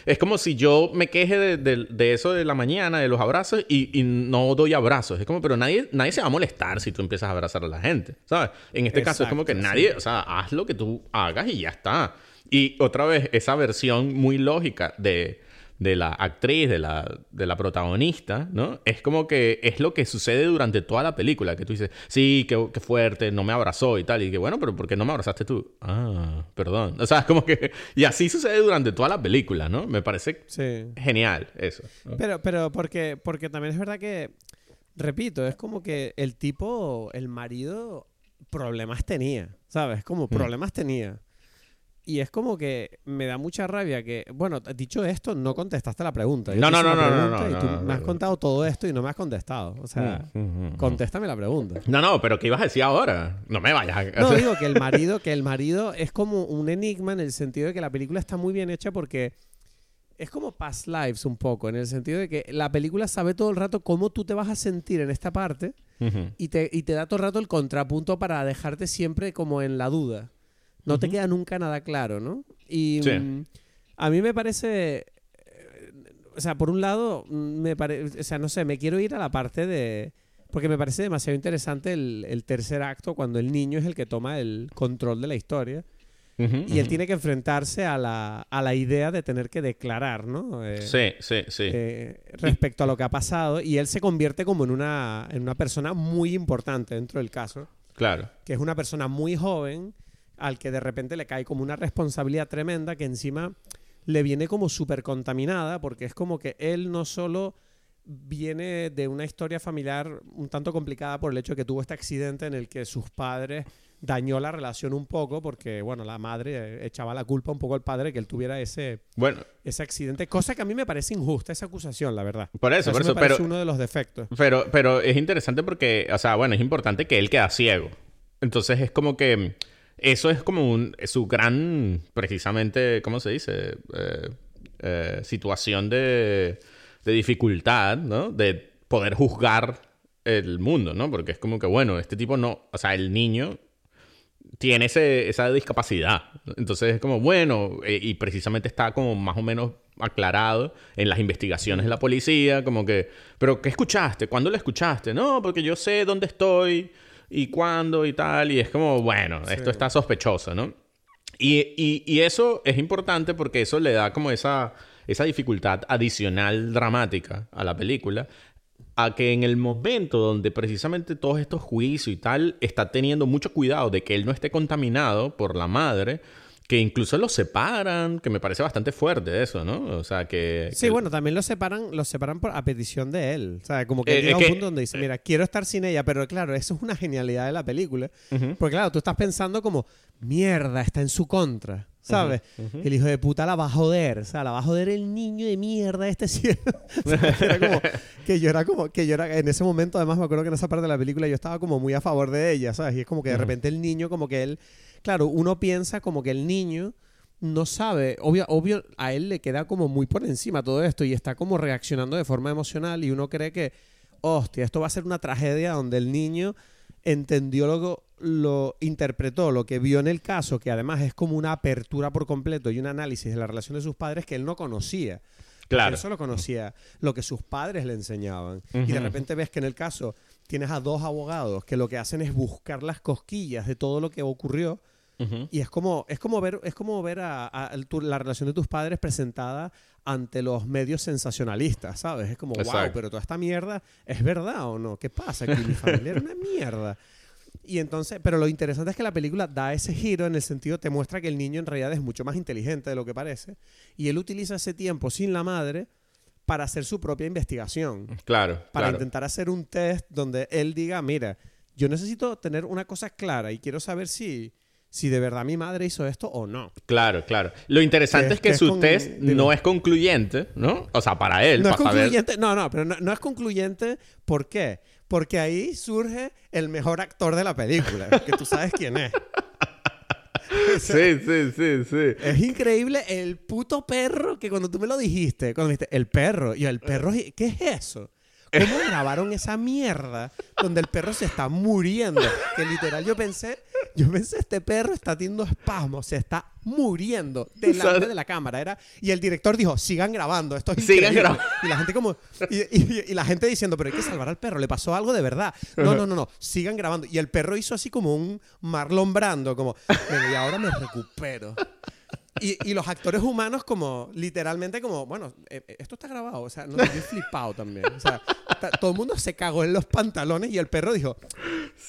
es como si yo me queje de, de- de eso de la mañana, de los abrazos, y, y no doy abrazos. Es como, pero nadie, nadie se va a molestar si tú empiezas a abrazar a la gente, ¿sabes? En este caso es como que Exacto, nadie, o sea, haz lo que tú hagas y ya está. Y otra vez, esa versión muy lógica de, de la actriz, de la, de la protagonista, ¿no? Es como que es lo que sucede durante toda la película, que tú dices, sí, qué, qué fuerte, no me abrazó y tal, y que bueno, pero ¿por qué no me abrazaste tú? Ah, perdón. O sea, es como que... Y así sucede durante toda la película, ¿no? Me parece Sí. genial eso. ¿no? Pero, pero porque, porque también es verdad que, repito, es como que el tipo, el marido, problemas tenía, ¿sabes? Como problemas tenía. Y es como que me da mucha rabia que, bueno, dicho esto, no contestaste la pregunta. Yo No, no, no, no, no, no, Y tú no, no, me has contado todo esto y no me has contestado. O sea, Mm, mm, mm. contéstame la pregunta. No, no, pero ¿qué ibas a decir ahora? No me vayas a... No, digo que el marido, que el marido es como un enigma en el sentido de que la película está muy bien hecha porque es como Past Lives un poco, en el sentido de que la película sabe todo el rato cómo tú te vas a sentir en esta parte y te, y te da todo el rato el contrapunto para dejarte siempre como en la duda. No te queda nunca nada claro, ¿no? Y Sí. mm, a mí me parece... eh, O sea, por un lado, mm, me parece... O sea, no sé, me quiero ir a la parte de... Porque me parece demasiado interesante el, el tercer acto cuando el niño es el que toma el control de la historia y él tiene que enfrentarse a la, a la idea de tener que declarar, ¿no? Eh, Sí, sí, sí. eh, respecto a lo que ha pasado y él se convierte como en una, en una persona muy importante dentro del caso, Claro. que es una persona muy joven al que de repente le cae como una responsabilidad tremenda que encima le viene como súper contaminada porque es como que él no solo viene de una historia familiar un tanto complicada por el hecho de que tuvo este accidente en el que sus padres dañó la relación un poco porque, bueno, la madre echaba la culpa un poco al padre que él tuviera ese, Bueno, ese accidente, cosa que a mí me parece injusta esa acusación, la verdad. por eso, Eso por me eso, parece pero... uno de los defectos. Pero, pero es interesante porque, o sea, bueno, es importante que él queda ciego. Entonces es como que eso es como un, su gran, precisamente, ¿cómo se dice? Eh, eh, situación de, de dificultad, ¿no? De poder juzgar el mundo, ¿no? Porque es como que, bueno, este tipo no, o sea, el niño tiene ese- esa discapacidad. Entonces es como, bueno, eh, y precisamente está como más o menos aclarado en las investigaciones de la policía, como que, pero ¿qué escuchaste? ¿Cuándo lo escuchaste? No, porque yo sé dónde estoy y cuándo y tal, y es como, bueno, esto está sospechoso, ¿no? Y, y- y eso es importante porque eso le da como esa, esa dificultad adicional dramática a la película. A que en el momento donde precisamente todos estos juicios y tal está teniendo mucho cuidado de que él no esté contaminado por la madre, que incluso lo separan, que me parece bastante fuerte eso, ¿no? O sea, que... Sí, que- bueno, también los separan, los separan por, a petición de él. O sea, como que Eh, llega un que- punto donde dice, mira, quiero estar sin ella, pero claro, eso es una genialidad de la película. Porque claro, tú estás pensando como, mierda, está en su contra. ¿Sabes? El hijo de puta la va a joder. O sea, la va a joder el niño de mierda este cielo. era como, que yo era como, que yo era, en ese momento, además me acuerdo que en esa parte de la película yo estaba como muy a favor de ella, ¿sabes? Y es como que de repente el niño, como que él, claro, uno piensa como que el niño no sabe, obvio, obvio, a él le queda como muy por encima todo esto y está como reaccionando de forma emocional y uno cree que, hostia, esto va a ser una tragedia donde el niño entendió lo, lo interpretó, lo que vio en el caso, que además es como una apertura por completo y un análisis de la relación de sus padres que él no conocía. Claro. Él solo conocía lo que sus padres le enseñaban. Y de repente ves que en el caso tienes a dos abogados que lo que hacen es buscar las cosquillas de todo lo que ocurrió. Ujú. Y es como, es como ver, es como ver a, a- el- tu- la relación de tus padres presentada ante los medios sensacionalistas, ¿sabes? Es como, wow, Exacto. pero toda esta mierda es verdad o no. ¿Qué pasa? Que mi familia era una mierda. Y entonces, pero lo interesante es que la película da ese giro en el sentido, te muestra que el niño en realidad es mucho más inteligente de lo que parece. Y él utiliza ese tiempo sin la madre para hacer su propia investigación Claro, para claro. intentar hacer un test donde él diga, mira, yo necesito tener una cosa clara y quiero saber si, si de verdad mi madre hizo esto o no. Claro, claro. Lo interesante Que- es que, que es su con- test dime. no es concluyente, ¿no? O sea, para él, No es para saber... concluyente, no, no, pero no, no es concluyente. ¿Por qué? Porque ahí surge el mejor actor de la película, que tú sabes quién es. O sea, Sí, sí, sí, sí. Es increíble el puto perro que cuando tú me lo dijiste, cuando me dijiste, el perro, y yo, el perro, ¿qué es eso? ¿Cómo grabaron esa mierda donde el perro se está muriendo? Que literal yo pensé, yo pensé, este perro está teniendo espasmos, se está muriendo delante ¿Sabes? de la cámara. Era, y el director dijo, sigan grabando, esto es Sigan increíble". grabando. Y la gente como, y, y- y la gente diciendo, pero hay que salvar al perro, le pasó algo de verdad. No, no, no, no, sigan grabando. Y el perro hizo así como un Marlon Brando, como, "Bueno, y ahora me recupero. Y, y los actores humanos como, literalmente como, bueno, eh, eh, esto está grabado, o sea, no, yo he flipado también. O sea, ta- todo el mundo se cagó en los pantalones y el perro dijo,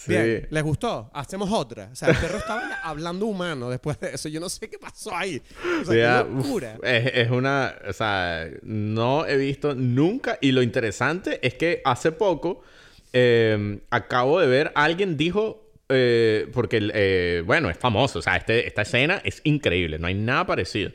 bien, Sí. ¿les gustó? Hacemos otra. O sea, el perro estaba hablando humano después de eso. Yo no sé qué pasó ahí. O sea, Ya, qué uf, locura. es, es una, o sea, no he visto nunca. Y lo interesante es que hace poco eh, acabo de ver, alguien dijo, eh, porque, eh, bueno, es famoso, o sea, este, esta escena es increíble, no hay nada parecido.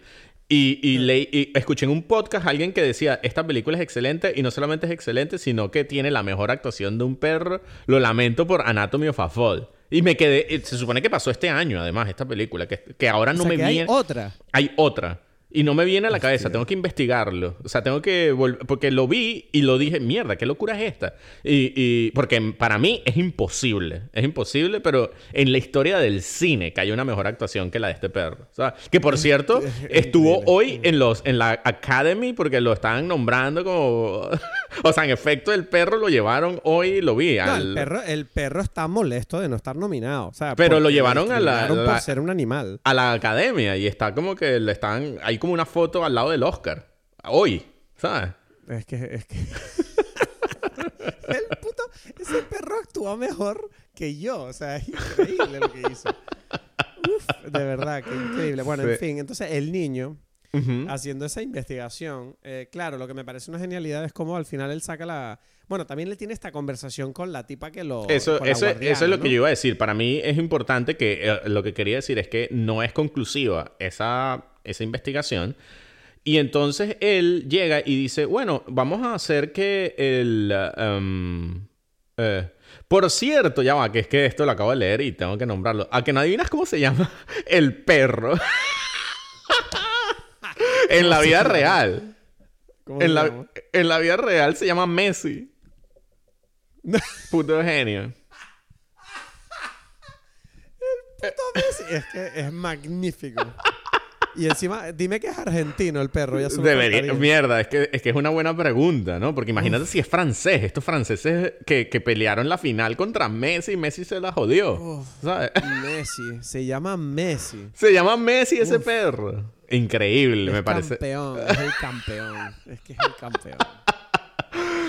Y, y, leí- y escuché en un podcast a alguien que decía, esta película es excelente y no solamente es excelente, sino que tiene la mejor actuación de un perro. Lo lamento por Anatomy of a Fall. Y me quedé, eh, se supone que pasó este año además esta película, que, que ahora no O sea, me que hay viene... otra. Hay otra. Y no me viene a la cabeza, tengo que investigarlo. O sea, tengo que volver. Porque lo vi y lo dije, mierda, ¿qué locura es esta? Y, y- porque para mí es imposible. Es imposible, pero en la historia del cine que haya una mejor actuación que la de este perro. O sea, que por cierto, es estuvo hoy en los en la Academy porque lo estaban nombrando como. o sea, en efecto, el perro lo llevaron hoy lo vi. No, al- el, perro, el perro está molesto de no estar nominado. O sea, Pero lo llevaron a la- la- por ser un animal. a la academia y está como que le están. Hay como una foto al lado del Oscar. Hoy, ¿sabes? Es que, es que... el puto... Ese perro actúa mejor que yo. O sea, es increíble lo que hizo. Uf, de verdad, que increíble. Bueno, en Sí. fin, entonces el niño Haciendo esa investigación, eh, claro, lo que me parece una genialidad es cómo al final él saca la... Bueno, también le tiene esta conversación con la tipa que lo... Eso, eso, eso es lo ¿no? que yo iba a decir. Para mí es importante que eh, lo que quería decir es que no es conclusiva esa, esa investigación. Y entonces él llega y dice, bueno, vamos a hacer que el... um, eh, por cierto, ya va, que es que esto lo acabo de leer y tengo que nombrarlo. ¿A que no adivinas cómo se llama? El perro. en la vida real. ¿Cómo se En la, llama? en la vida real se llama Messi. Puto genio. Puto Messi. Es que es magnífico. Y encima, dime que es argentino el perro. Ya Debería, mierda, es que, es que es una buena pregunta, ¿no? Porque imagínate si es francés, estos franceses que, que pelearon la final contra Messi Messi se la jodió. Uf. ¿sabes? Messi. Se llama Messi. Se llama Messi ese perro. Increíble, me es parece. campeón. Es el campeón. Es que es el campeón.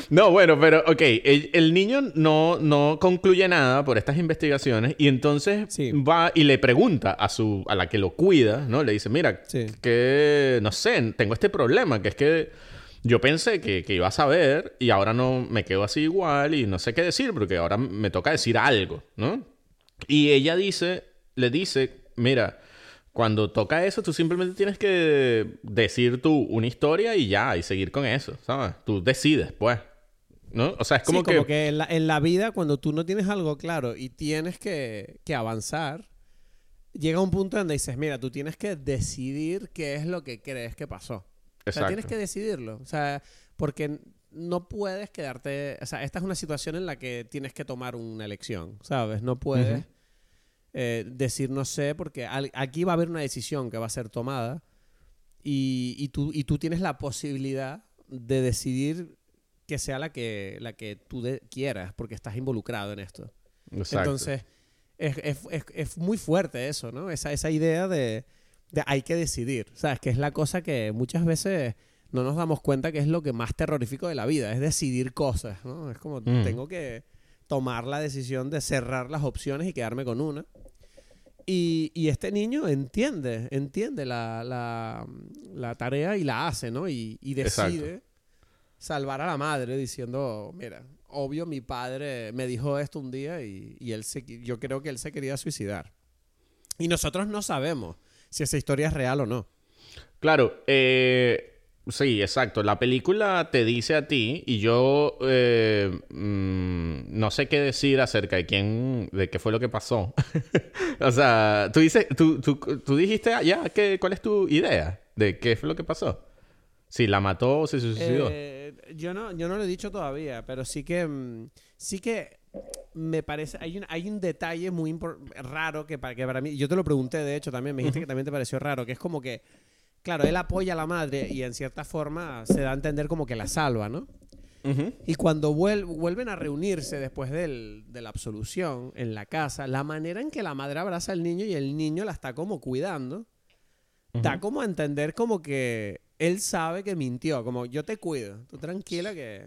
No, bueno, pero ok, el, el niño no, no concluye nada por estas investigaciones y entonces Sí. va y le pregunta a su a la que lo cuida, ¿no? Le dice, mira, Sí. que no sé, tengo este problema, que es que yo pensé que, que iba a saber y ahora no me quedo así igual y no sé qué decir porque ahora me toca decir algo, ¿no? Y ella dice, le dice, mira, cuando toca eso, tú simplemente tienes que decir tú una historia y ya, y seguir con eso, ¿sabes? Tú decides, pues. ¿No? O sea, es como Sí, que... como que en la, en la vida, cuando tú no tienes algo claro y tienes que, que avanzar, llega un punto donde dices, mira, tú tienes que decidir qué es lo que crees que pasó. O sea, Exacto. tienes que decidirlo. O sea, porque no puedes quedarte... O sea, esta es una situación en la que tienes que tomar una elección, ¿sabes? No puedes Ujú. Eh, decir no sé, porque al- aquí va a haber una decisión que va a ser tomada y, y tú, y tú tienes la posibilidad de decidir que sea la que, la que tú de- quieras, porque estás involucrado en esto. Exacto. Entonces, es, es- es- es muy fuerte eso, ¿no? Esa, esa idea de, de hay que decidir, ¿sabes? Que es la cosa que muchas veces no nos damos cuenta que es lo que más terrorífico de la vida, es decidir cosas, ¿no? Es como, Mm. tengo que tomar la decisión de cerrar las opciones y quedarme con una. Y, y este niño entiende, entiende la, la- la tarea y la hace, ¿no? Y, y decide salvar a la madre diciendo, mira, obvio mi padre me dijo esto un día y, y él se, yo creo que él se quería suicidar. Y nosotros no sabemos si esa historia es real o no. Claro, eh, sí, exacto. La película te dice a ti y yo eh, mm, no sé qué decir acerca de quién, de qué fue lo que pasó. o sea, tú dices, tú, tú, tú dijiste ya, ¿qué, ¿cuál es tu idea de qué fue lo que pasó? Si la mató o se suicidó. Eh, yo no, yo no lo he dicho todavía, pero sí que, mm, sí que me parece, hay un, hay un detalle muy raro que para, que para mí, yo te lo pregunté de hecho también, me dijiste que también te pareció raro, que es como que, claro, él apoya a la madre y en cierta forma se da a entender como que la salva, ¿no? Y cuando vuel- vuelven a reunirse después del- de la absolución en la casa, la manera en que la madre abraza al niño y el niño la está como cuidando, da como a entender como que él sabe que mintió, como yo te cuido, tú tranquila que,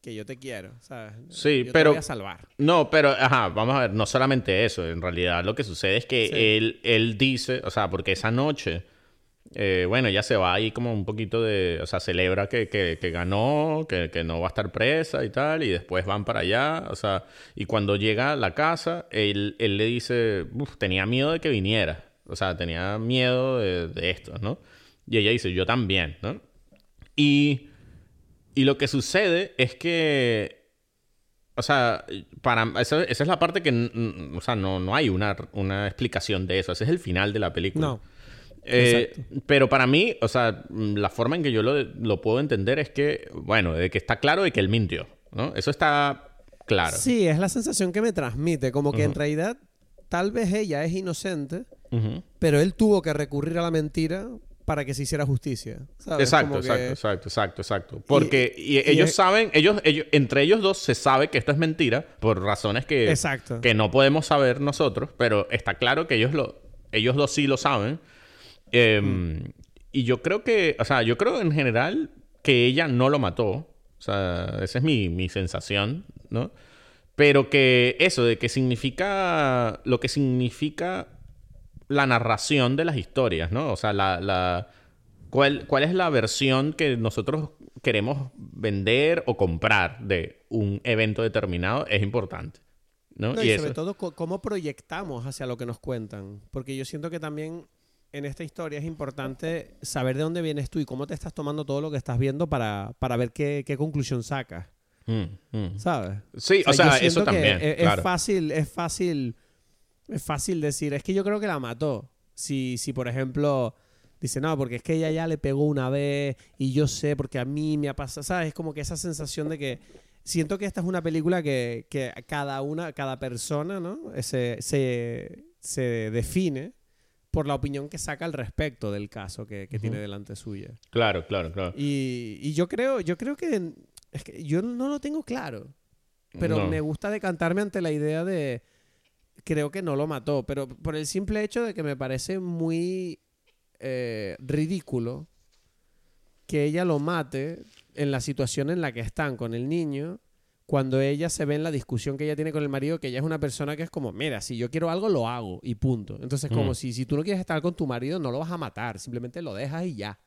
que yo te quiero, ¿sabes? Sí, Yo te pero- voy a salvar. No, pero, ajá, vamos a ver, no solamente eso, en realidad lo que sucede es que Sí. él, él dice, o sea, porque esa noche, eh, bueno, ya se va ahí como un poquito de, o sea, celebra que, que, ganó, que, que no va a estar presa y tal, y después van para allá, o sea, y cuando llega a la casa, él, él le dice, "Uf, tenía miedo de que viniera, o sea, tenía miedo de, esto, ¿no? Y ella dice, yo también, ¿no? Y, y lo que sucede es que o sea, para esa, esa es la parte que, o sea, no, no hay una, una explicación de eso. Ese es el final de la película. No. Eh, pero para mí, o sea, mm, la forma en que yo lo, lo puedo entender es que, bueno, de que está claro de que él mintió, ¿no? Eso está claro. Sí, es la sensación que me transmite, como que en realidad tal vez ella es inocente, pero él tuvo que recurrir a la mentira para que se hiciera justicia. ¿sabes? Exacto, que- exacto, exacto, exacto, exacto. Porque y y ellos es- saben, ellos, ellos, entre ellos dos se sabe que esto es mentira por razones que, Exacto. que no podemos saber nosotros, pero está claro que ellos lo, ellos dos sí lo saben. Eh, Mm. Y yo creo que, o sea, yo creo en general que ella no lo mató. O sea, esa es mi, mi sensación, ¿no? Pero que eso, de que significa lo que significa la narración de las historias, ¿no? O sea, la, la- ¿cuál, ¿cuál es la versión que nosotros queremos vender o comprar de un evento determinado? Es importante, ¿no? No, y, sobre todo cómo proyectamos hacia lo que nos cuentan. Porque yo siento que también en esta historia es importante saber de dónde vienes tú y cómo te estás tomando todo lo que estás viendo para, para ver qué, qué conclusión sacas. Mm, mm. ¿Sabes? Sí, o sea, siento eso que también, Es, es claro. fácil, es fácil, es fácil decir, es que yo creo que la mató. Si, si por ejemplo, dice, no, porque es que ella ya le pegó una vez y yo sé, porque a mí me ha pasado, ¿sabes? Es como que esa sensación de que siento que esta es una película que, que cada una, cada persona, ¿no? Se, se, se define por la opinión que saca al respecto del caso que, que tiene delante suya. Claro, claro, claro. Y, y yo creo, yo creo que, es que yo no lo tengo claro. Pero No. me gusta decantarme ante la idea de creo que no lo mató. Pero por el simple hecho de que me parece muy eh, ridículo que ella lo mate en la situación en la que están con el niño. Cuando ella se ve en la discusión que ella tiene con el marido, que ella es una persona que es como, mira, si yo quiero algo, lo hago y punto. Entonces, como Mm. si, si tú no quieres estar con tu marido, no lo vas a matar, simplemente lo dejas y ya.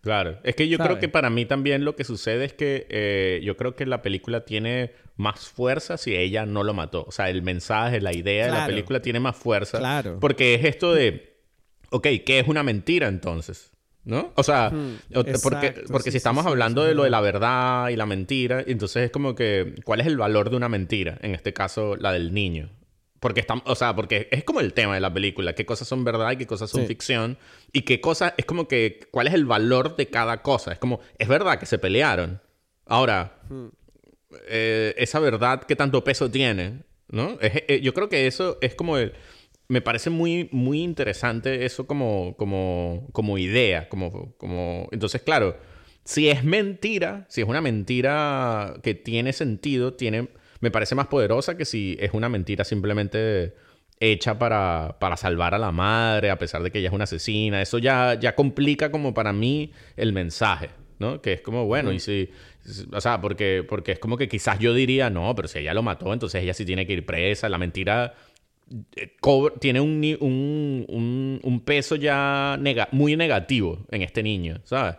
Claro, es que yo creo que para mí también lo que sucede es que eh, yo creo que la película tiene más fuerza si ella no lo mató. O sea, el mensaje, la idea de la película tiene más fuerza. Claro. Porque es esto de, ok, ¿qué es una mentira entonces? ¿No? O sea, Hmm, porque, exacto, porque sí, si estamos sí, hablando de lo de la verdad y la mentira, entonces es como que, ¿cuál es el valor de una mentira? En este caso, la del niño. Porque estamos, o sea, porque es como el tema de la película, qué cosas son verdad y qué cosas son ficción y qué cosas, es como que, ¿cuál es el valor de cada cosa? Es como, es verdad que se pelearon. Ahora, eh, esa verdad, ¿qué tanto peso tiene? ¿No? Es- eh, yo creo que eso es como el- me parece muy, muy interesante eso como, como, como idea. Como, como... Entonces, claro, si es mentira, si es una mentira que tiene sentido, tiene, me parece más poderosa que si es una mentira simplemente hecha para, para salvar a la madre, a pesar de que ella es una asesina. Eso ya, ya complica como para mí el mensaje, ¿no? Que es como, bueno, y si... O sea, porque, porque es como que quizás yo diría, no, pero si ella lo mató, entonces ella sí tiene que ir presa. La mentira tiene un, peso ya muy negativo en este niño, ¿sabes?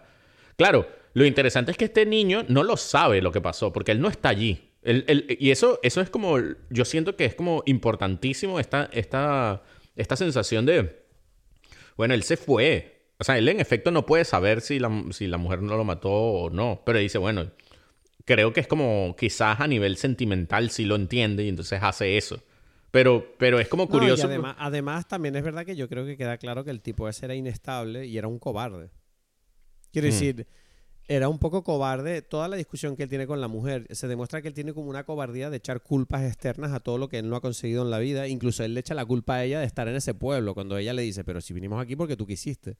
Claro, lo interesante es que este niño no lo sabe lo que pasó, porque él no está allí. Y eso, eso es como, yo siento que es como importantísimo esta, esta, esta sensación de, bueno, él se fue. O sea, él en efecto no puede saber si la, si la mujer no lo mató o no, pero dice, bueno, creo que es como quizás a nivel sentimental sí lo entiende y entonces hace eso. Pero, pero es como curioso. además, además, también es verdad que yo creo que queda claro que el tipo ese era inestable y era un cobarde. Quiero mm. decir, era un poco cobarde. Toda la discusión que él tiene con la mujer se demuestra que él tiene como una cobardía de echar culpas externas a todo lo que él no ha conseguido en la vida. Incluso él le echa la culpa a ella de estar en ese pueblo cuando ella le dice, pero si vinimos aquí porque tú quisiste.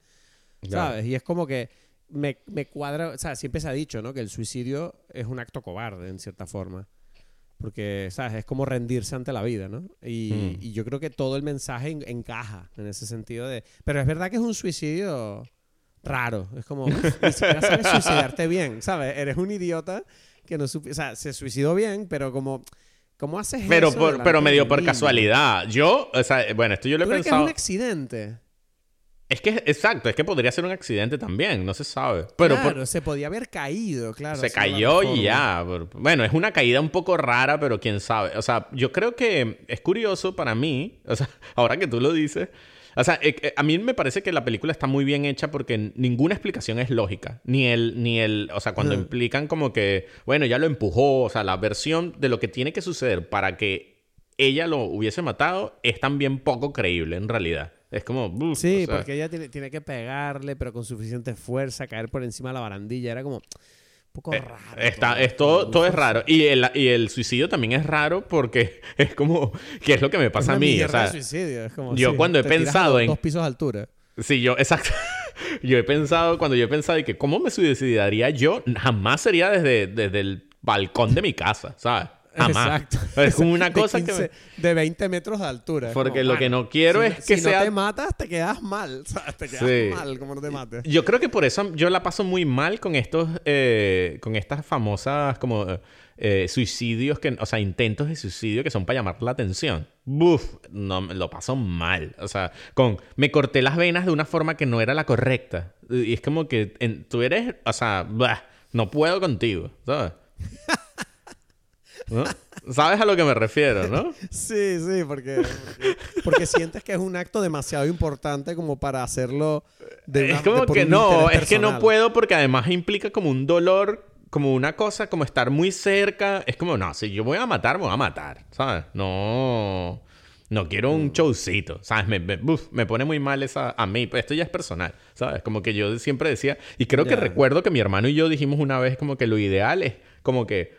¿Sabes? Y es como que me, me cuadra, o sea, siempre se ha dicho, ¿no? Que el suicidio es un acto cobarde, en cierta forma. Porque, ¿sabes? Es como rendirse ante la vida, ¿no? Y, hmm. y yo creo que todo el mensaje encaja en ese sentido de... Pero es verdad que es un suicidio raro. Es como, ni siquiera sabes suicidarte bien, ¿sabes? Eres un idiota que no. O sea, se suicidó bien, pero como... ¿Cómo haces pero eso? Por, pero medio por casualidad. Yo, o sea, bueno, esto yo lo he pensado... que es un accidente? Es que, exacto, es que podría ser un accidente también, no se sabe. Pero claro, se podía haber caído, claro. Se cayó y ya. Bueno, es una caída un poco rara, pero quién sabe. O sea, yo creo que es curioso para mí, o sea, ahora que tú lo dices, o sea, eh, eh, a mí me parece que la película está muy bien hecha porque ninguna explicación es lógica. Ni el, ni el, o sea, cuando implican como que, bueno, ya lo empujó, o sea, la versión de lo que tiene que suceder para que ella lo hubiese matado es también poco creíble en realidad. Es como. sí, porque ella tiene, tiene, que pegarle, pero con suficiente fuerza, caer por encima de la barandilla. Era como. Un poco eh, raro. Está, es todo, es raro. Y el, y el suicidio también es raro porque es como. ¿Qué es lo que me pasa a mí? O sea, suicidio. Es como, yo cuando he pensado en. Dos pisos de altura. Sí, yo, exacto. yo he pensado, cuando yo he pensado que cómo me suicidaría yo, jamás sería desde, desde el balcón de mi casa, ¿sabes? Exacto. Es como una cosa que... De 20 metros de altura. Porque lo que no quiero es que si sea... no te matas, te quedas mal. te quedas mal como no te mates. Yo creo que por eso yo la paso muy mal con estos... Eh, con estas famosas como... Eh, suicidios que... O sea, intentos de suicidio que son para llamar la atención. Buf, no, lo paso mal. O sea, con... Me corté las venas de una forma que no era la correcta. Y es como que tú eres... O sea, no puedo contigo, ¿sabes? ¿No? ¿Sabes a lo que me refiero, no? Sí, sí, porque, porque, sientes que es un acto demasiado importante como para hacerlo de una, Es como que no, es que no puedo porque además implica como un dolor, como una cosa, como estar muy cerca. Es como, no, si yo voy a matar, me voy a matar, ¿sabes? No. No quiero un mm. showcito, ¿sabes? Me, me, pone muy mal esa a mí. Esto ya es personal, ¿sabes? Como que yo siempre decía, y creo que recuerdo que mi hermano y yo dijimos una vez como que lo ideal es como que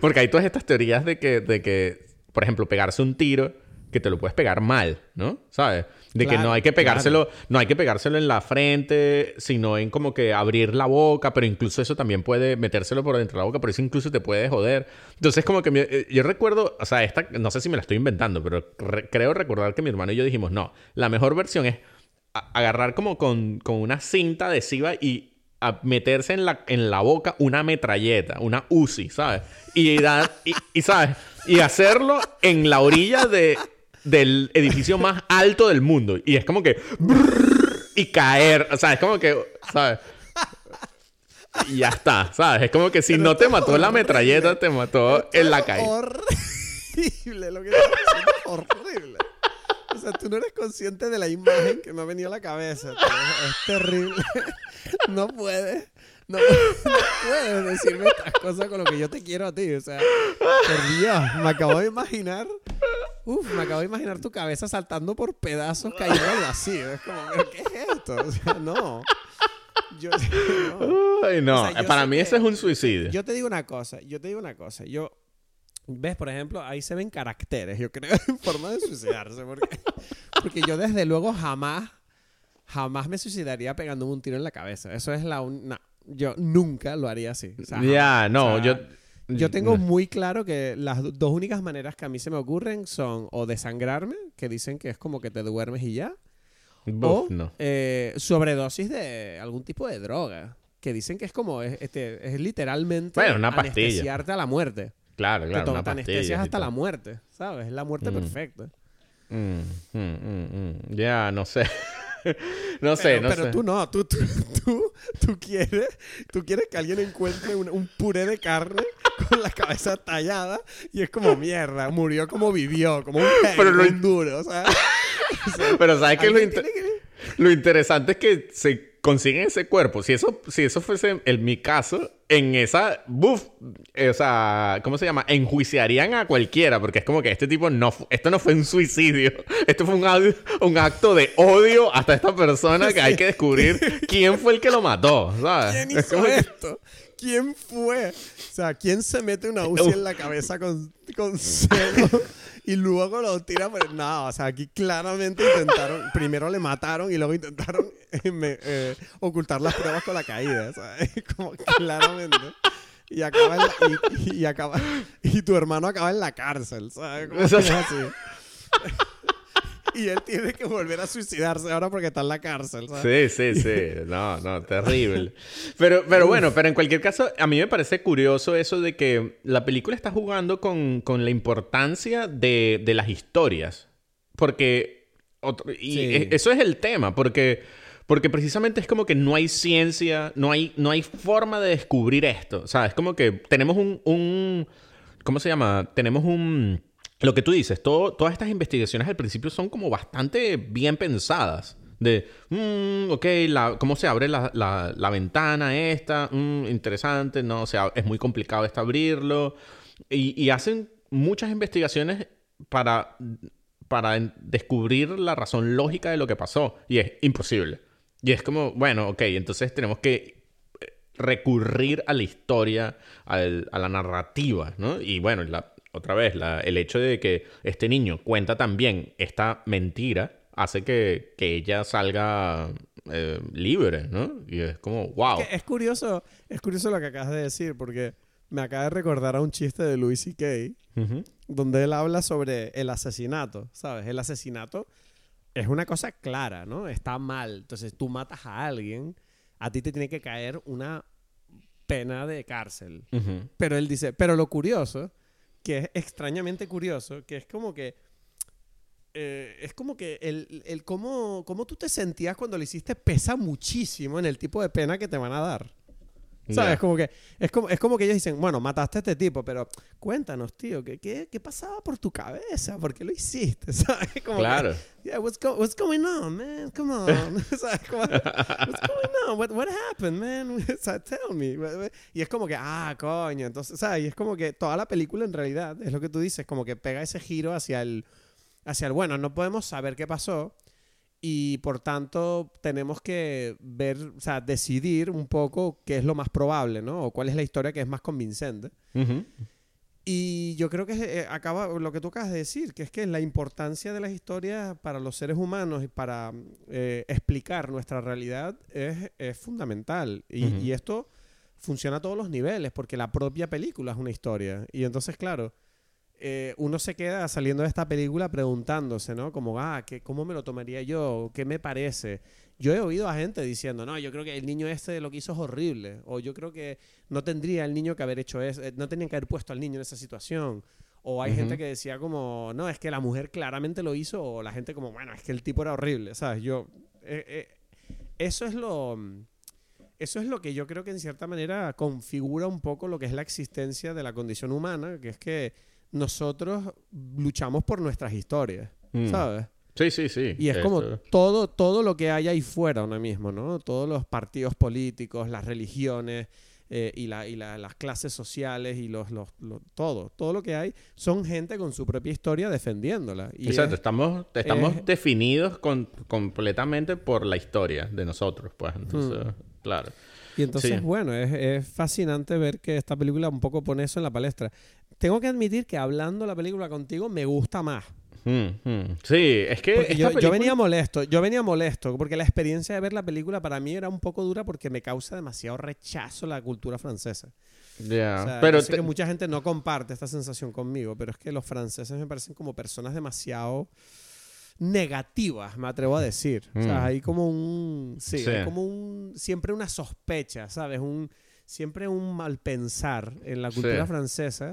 Porque hay todas estas teorías de que, de que, por ejemplo, pegarse un tiro, que te lo puedes pegar mal, ¿no? ¿Sabes? De que no hay que pegárselo, no hay que pegárselo en la frente, sino en como que abrir la boca, pero incluso eso también puede metérselo por dentro de la boca, pero eso incluso te puede joder. Entonces, como que eh, yo recuerdo, o sea, esta, no sé si me la estoy inventando, pero creo recordar que mi hermano y yo dijimos, no, la mejor versión es agarrar como con, con una cinta adhesiva y a meterse en la, en la boca una metralleta, una Uzi, ¿sabes? Y, y, ¿sabes? Y hacerlo en la orilla de, del edificio más alto del mundo. Y es como que... y caer. O sea, es como que... ¿Sabes? Y ya está, ¿sabes? Es como que si no te mató la metralleta, te mató en la calle. Horrible, lo que horrible. O sea, tú no eres consciente de la imagen que me ha venido a la cabeza. Es terrible. no puedes. No, puedes decirme estas cosas con lo que yo te quiero a ti. O sea, por Dios, me acabo de imaginar. Uf, me acabo de imaginar tu cabeza saltando por pedazos cayendo al vacío. Es como, qué es esto? O sea, no. Yo, no. Ay, no. Para mí ese es un suicidio. Yo te digo una cosa. Yo te digo una cosa. Yo ¿Ves? Por ejemplo, ahí se ven caracteres, yo creo, en forma de suicidarse. Porque, porque yo desde luego jamás, jamás me suicidaría pegándome un tiro en la cabeza. Eso es la... una yo nunca lo haría así. ya, no, yo... Yo tengo muy claro que las dos únicas maneras que a mí se me ocurren son o desangrarme, que dicen que es como que te duermes y ya, o eh, sobredosis de algún tipo de droga, que dicen que es como, es, este, es literalmente bueno, una pastilla. a la muerte. Claro, claro. Te, anestesias hasta la muerte, ¿sabes? Es la muerte mm. perfecta. Mm, mm, ya, no sé. no sé, pero, no pero sé. tú no, tú, tú, tú, tú quieres, tú quieres que alguien encuentre un, un puré de carne con la cabeza tallada y es como mierda, murió como vivió, como un, Pero lo duro, o sea, Pero ¿sabes qué es lo, inter- que- lo interesante es que se consiguen ese cuerpo. Si eso, si eso fuese en mi caso, en esa, buf, o sea, ¿cómo se llama? Enjuiciarían a cualquiera, porque es como que este tipo no, esto no fue un suicidio, esto fue un, un acto de odio hasta esta persona que hay que descubrir quién fue el que lo mató, ¿sabes? ¿Quién Es hizo que- esto? ¿Quién fue? O sea, ¿quién se mete una UCI en la cabeza con, con celo y luego lo tira? Pues, no, o sea, aquí claramente intentaron, primero le mataron y luego intentaron eh, me- eh, ocultar las pruebas con la caída, ¿sabes? Como claramente. Y acaba en la- y, y acaba y tu hermano acaba en la cárcel, ¿sabes? Como así. Y él tiene que volver a suicidarse ahora porque está en la cárcel, ¿sabes? Sí, sí, sí. No, no, terrible. Pero, pero bueno, pero en cualquier caso, a mí me parece curioso eso de que la película está jugando con, con la importancia de, de las historias. Porque. otro- y Sí. e- eso es el tema, porque. Porque precisamente es como que no hay ciencia, no hay, no hay forma de descubrir esto. O sea, es como que tenemos un, un ¿cómo se llama? Tenemos un... Lo que tú dices, todo, todas estas investigaciones al principio son como bastante bien pensadas. De, mm, ok, la, ¿cómo se abre la, la- la ventana esta? Mm, interesante, no, o sea, es muy complicado esto abrirlo. Y, y hacen muchas investigaciones para, para descubrir la razón lógica de lo que pasó. Y es imposible. Y es como, bueno, ok, entonces tenemos que recurrir a la historia, al- a la narrativa, ¿no? Y bueno, la- otra vez, la- el hecho de que este niño cuenta también esta mentira hace que, que ella salga eh, libre, ¿no? Y es como, wow. Que es curioso, es curioso lo que acabas de decir, porque me acaba de recordar a un chiste de Louis C.K. Ujú. donde él habla sobre el asesinato, ¿sabes? El asesinato es una cosa clara, ¿no? Está mal. Entonces tú matas a alguien, a ti te tiene que caer una pena de cárcel. Ujú. Pero él dice, pero lo curioso, que es extrañamente curioso, que es como que... eh, es como que el, el cómo, cómo tú te sentías cuando lo hiciste pesa muchísimo en el tipo de pena que te van a dar. ¿Sabes? Ya. Como que, es, como, es como que ellos dicen, bueno, mataste a este tipo, pero cuéntanos, tío, ¿qué, qué, qué pasaba por tu cabeza? ¿Por qué lo hiciste? ¿Sabes? Como que, Claro. yeah, what's, go- what's going on, man? Come on. ¿Sabes? Como, what's going on? What, what happened, man? Tell me. Y es como que, ah, coño. Entonces, ¿sabes? Y es como que toda la película en realidad, es lo que tú dices, como que pega ese giro hacia el, hacia el, bueno, no podemos saber qué pasó y por tanto tenemos que ver, o sea, decidir un poco qué es lo más probable, ¿no? O cuál es la historia que es más convincente. Ujú. Y yo creo que eh, acaba lo que tú acabas de decir, que es que la importancia de las historias para los seres humanos y para eh, explicar nuestra realidad es, es fundamental. Y, Ujú. y esto funciona a todos los niveles, porque la propia película es una historia. Y entonces, claro, eh, uno se queda saliendo de esta película preguntándose, ¿no? Como, ah, ¿qué, ¿cómo me lo tomaría yo? ¿Qué me parece? Yo he oído a gente diciendo, no, yo creo que el niño este lo que hizo es horrible. O yo creo que no tendría el niño que haber hecho eso, eh, no tenían que haber puesto al niño en esa situación. O hay gente que decía como, no, es que la mujer claramente lo hizo. O la gente como, bueno, es que el tipo era horrible, ¿sabes? Yo, eh, eh, eso es lo... Eso es lo que yo creo que en cierta manera configura un poco lo que es la existencia de la condición humana, que es que nosotros luchamos por nuestras historias, Mm. ¿sabes? Sí, sí, sí. Y es como todo, todo lo que hay ahí fuera ahora mismo, ¿no? Todos los partidos políticos, las religiones eh, y, la- y la- las clases sociales y los, los, los- todo, todo lo que hay son gente con su propia historia defendiéndola. Y Exacto, es- estamos, estamos es- definidos con- completamente por la historia de nosotros, pues. Entonces, claro. Y entonces, Sí. bueno, es, es fascinante ver que esta película un poco pone eso en la palestra. Tengo que admitir que hablando la película contigo me gusta más. Mm, mm. Sí, es que esta yo, yo película- venía molesto, yo venía molesto, porque la experiencia de ver la película para mí era un poco dura porque me causa demasiado rechazo la cultura francesa. Ya, O sea, pero yo sé te- que mucha gente no comparte esta sensación conmigo, pero es que los franceses me parecen como personas demasiado negativas, me atrevo a decir. O sea, Mm. hay como un... Sí, Sí. hay como un... Siempre una sospecha, ¿sabes? Un... siempre un mal pensar en la cultura francesa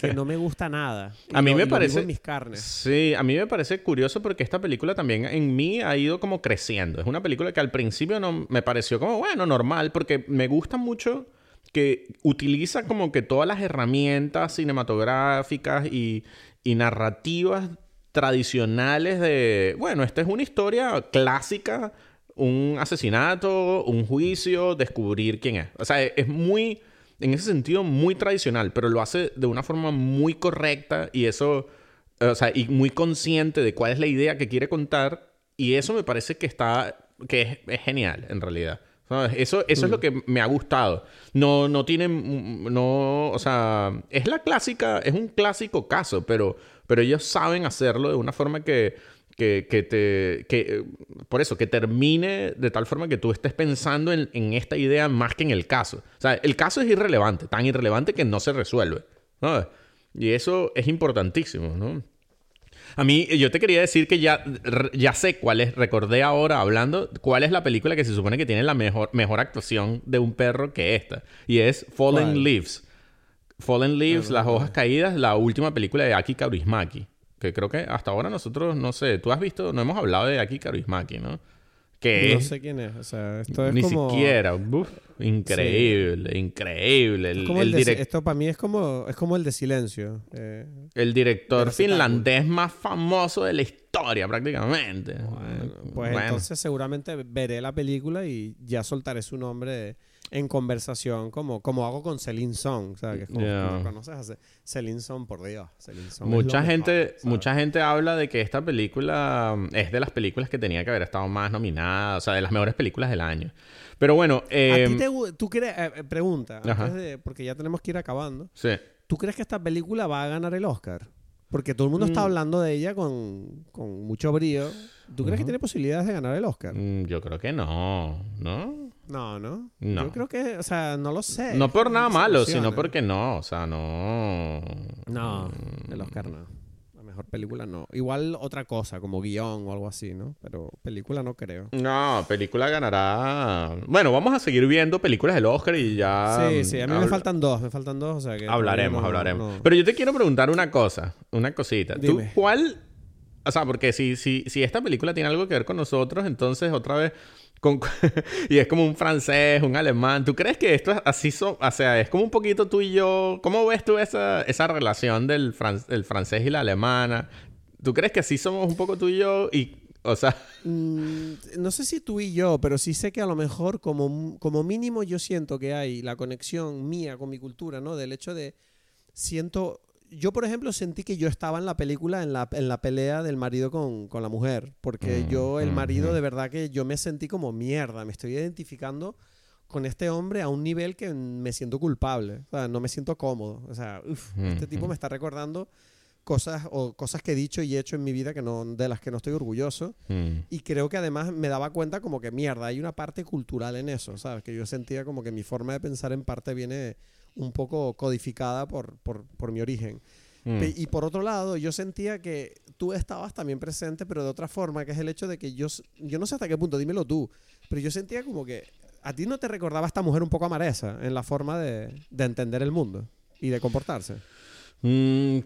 que no me gusta nada. a mí me parece mis carnes. Sí, a mí me parece curioso porque esta película también en mí ha ido como creciendo. Es una película que al principio no me pareció como bueno, normal porque me gusta mucho que utiliza como que todas las herramientas cinematográficas y, y narrativas tradicionales de, bueno, esta es una historia clásica un asesinato, un juicio, descubrir quién es. O sea, es muy, en ese sentido, muy tradicional, pero lo hace de una forma muy correcta y eso, o sea, y muy consciente de cuál es la idea que quiere contar. Y eso me parece que está, que es, genial, en realidad. Eso, eso es lo que me ha gustado. No, no tiene, no, o sea, es la clásica, es un clásico caso, pero, pero ellos saben hacerlo de una forma que que, que te. Que, por eso, que termine de tal forma que tú estés pensando en, en, esta idea más que en el caso. O sea, el caso es irrelevante, tan irrelevante que no se resuelve. ¿no? Y eso es importantísimo, ¿no? A mí, yo te quería decir que ya, ya sé cuál es, recordé ahora hablando, cuál es la película que se supone que tiene la mejor, mejor actuación de un perro que esta. Y es Fallen Leaves. Fallen Leaves, Las hojas caídas, la última película de Aki Kaurismäki que creo que hasta ahora nosotros, no sé, tú has visto, no hemos hablado de aquí Karismaki, ¿no? Que no sé quién es, o sea, esto es Ni siquiera, increíble, increíble. El, Esto para mí es como, es como el de Silencio. Eh, el director finlandés más famoso de la historia, prácticamente. pues entonces seguramente veré la película y ya soltaré su nombre en conversación como, como hago con Celine Song, sea, Que es como, conoces a Celine Song, por Dios. Celine Song mucha gente, mucha gente habla de que esta película mm, es de las películas que tenía que haber estado más nominada, o sea, de las mejores películas del año. Pero bueno, eh, ¿A ti te, tú crees, eh, eh, pregunta, porque ya tenemos que ir acabando. Sí. ¿Tú crees que esta película va a ganar el Oscar? Porque todo el mundo está mm. hablando de ella con, con mucho brío. ¿Tú crees que tiene posibilidades de ganar el Oscar? Mm, yo creo que no, ¿no? No, ¿no? No. Yo creo que, o sea, no lo sé. No por nada malo, sino porque no, o sea, no. No, el Oscar no. La mejor película no. Igual otra cosa, como guion o algo así, ¿no? Pero película no creo. No, película ganará. Bueno, vamos a seguir viendo películas del Oscar y ya. Sí, sí, a mí me faltan dos, me faltan dos, o sea que. Hablaremos, hablaremos. Pero yo te quiero preguntar una cosa, una cosita. ¿Tú cuál o sea, porque si, si, si esta película tiene algo que ver con nosotros, entonces otra vez y es como un francés, un alemán. ¿Tú crees que esto es así? o sea, es como un poquito tú y yo. ¿Cómo ves tú esa, esa relación del, francés y la alemana? ¿Tú crees que así somos un poco tú y yo? Y, o sea. Mm, no sé si tú y yo, pero sí sé que a lo mejor, como, como mínimo, yo siento que hay la conexión mía con mi cultura, ¿no? Del hecho de. Siento yo, por ejemplo, sentí que yo estaba en la película, en la, en la pelea del marido con, con la mujer. Porque mm, yo, el marido, de verdad que yo me sentí como mierda. Me estoy identificando con este hombre a un nivel que me siento culpable. O sea, no me siento cómodo. O sea, este tipo me está recordando cosas o cosas que he dicho y hecho en mi vida que no de las que no estoy orgulloso mm. y creo que además me daba cuenta como que mierda hay una parte cultural en eso sabes que yo sentía como que mi forma de pensar en parte viene un poco codificada por, por, por mi origen. Mm. Y por otro lado, yo sentía que tú estabas también presente, pero de otra forma, que es el hecho de que yo, yo no sé hasta qué punto, dímelo tú, pero yo sentía como que a ti no te recordaba esta mujer un poco amaresa en la forma de, de entender el mundo y de comportarse. Mm,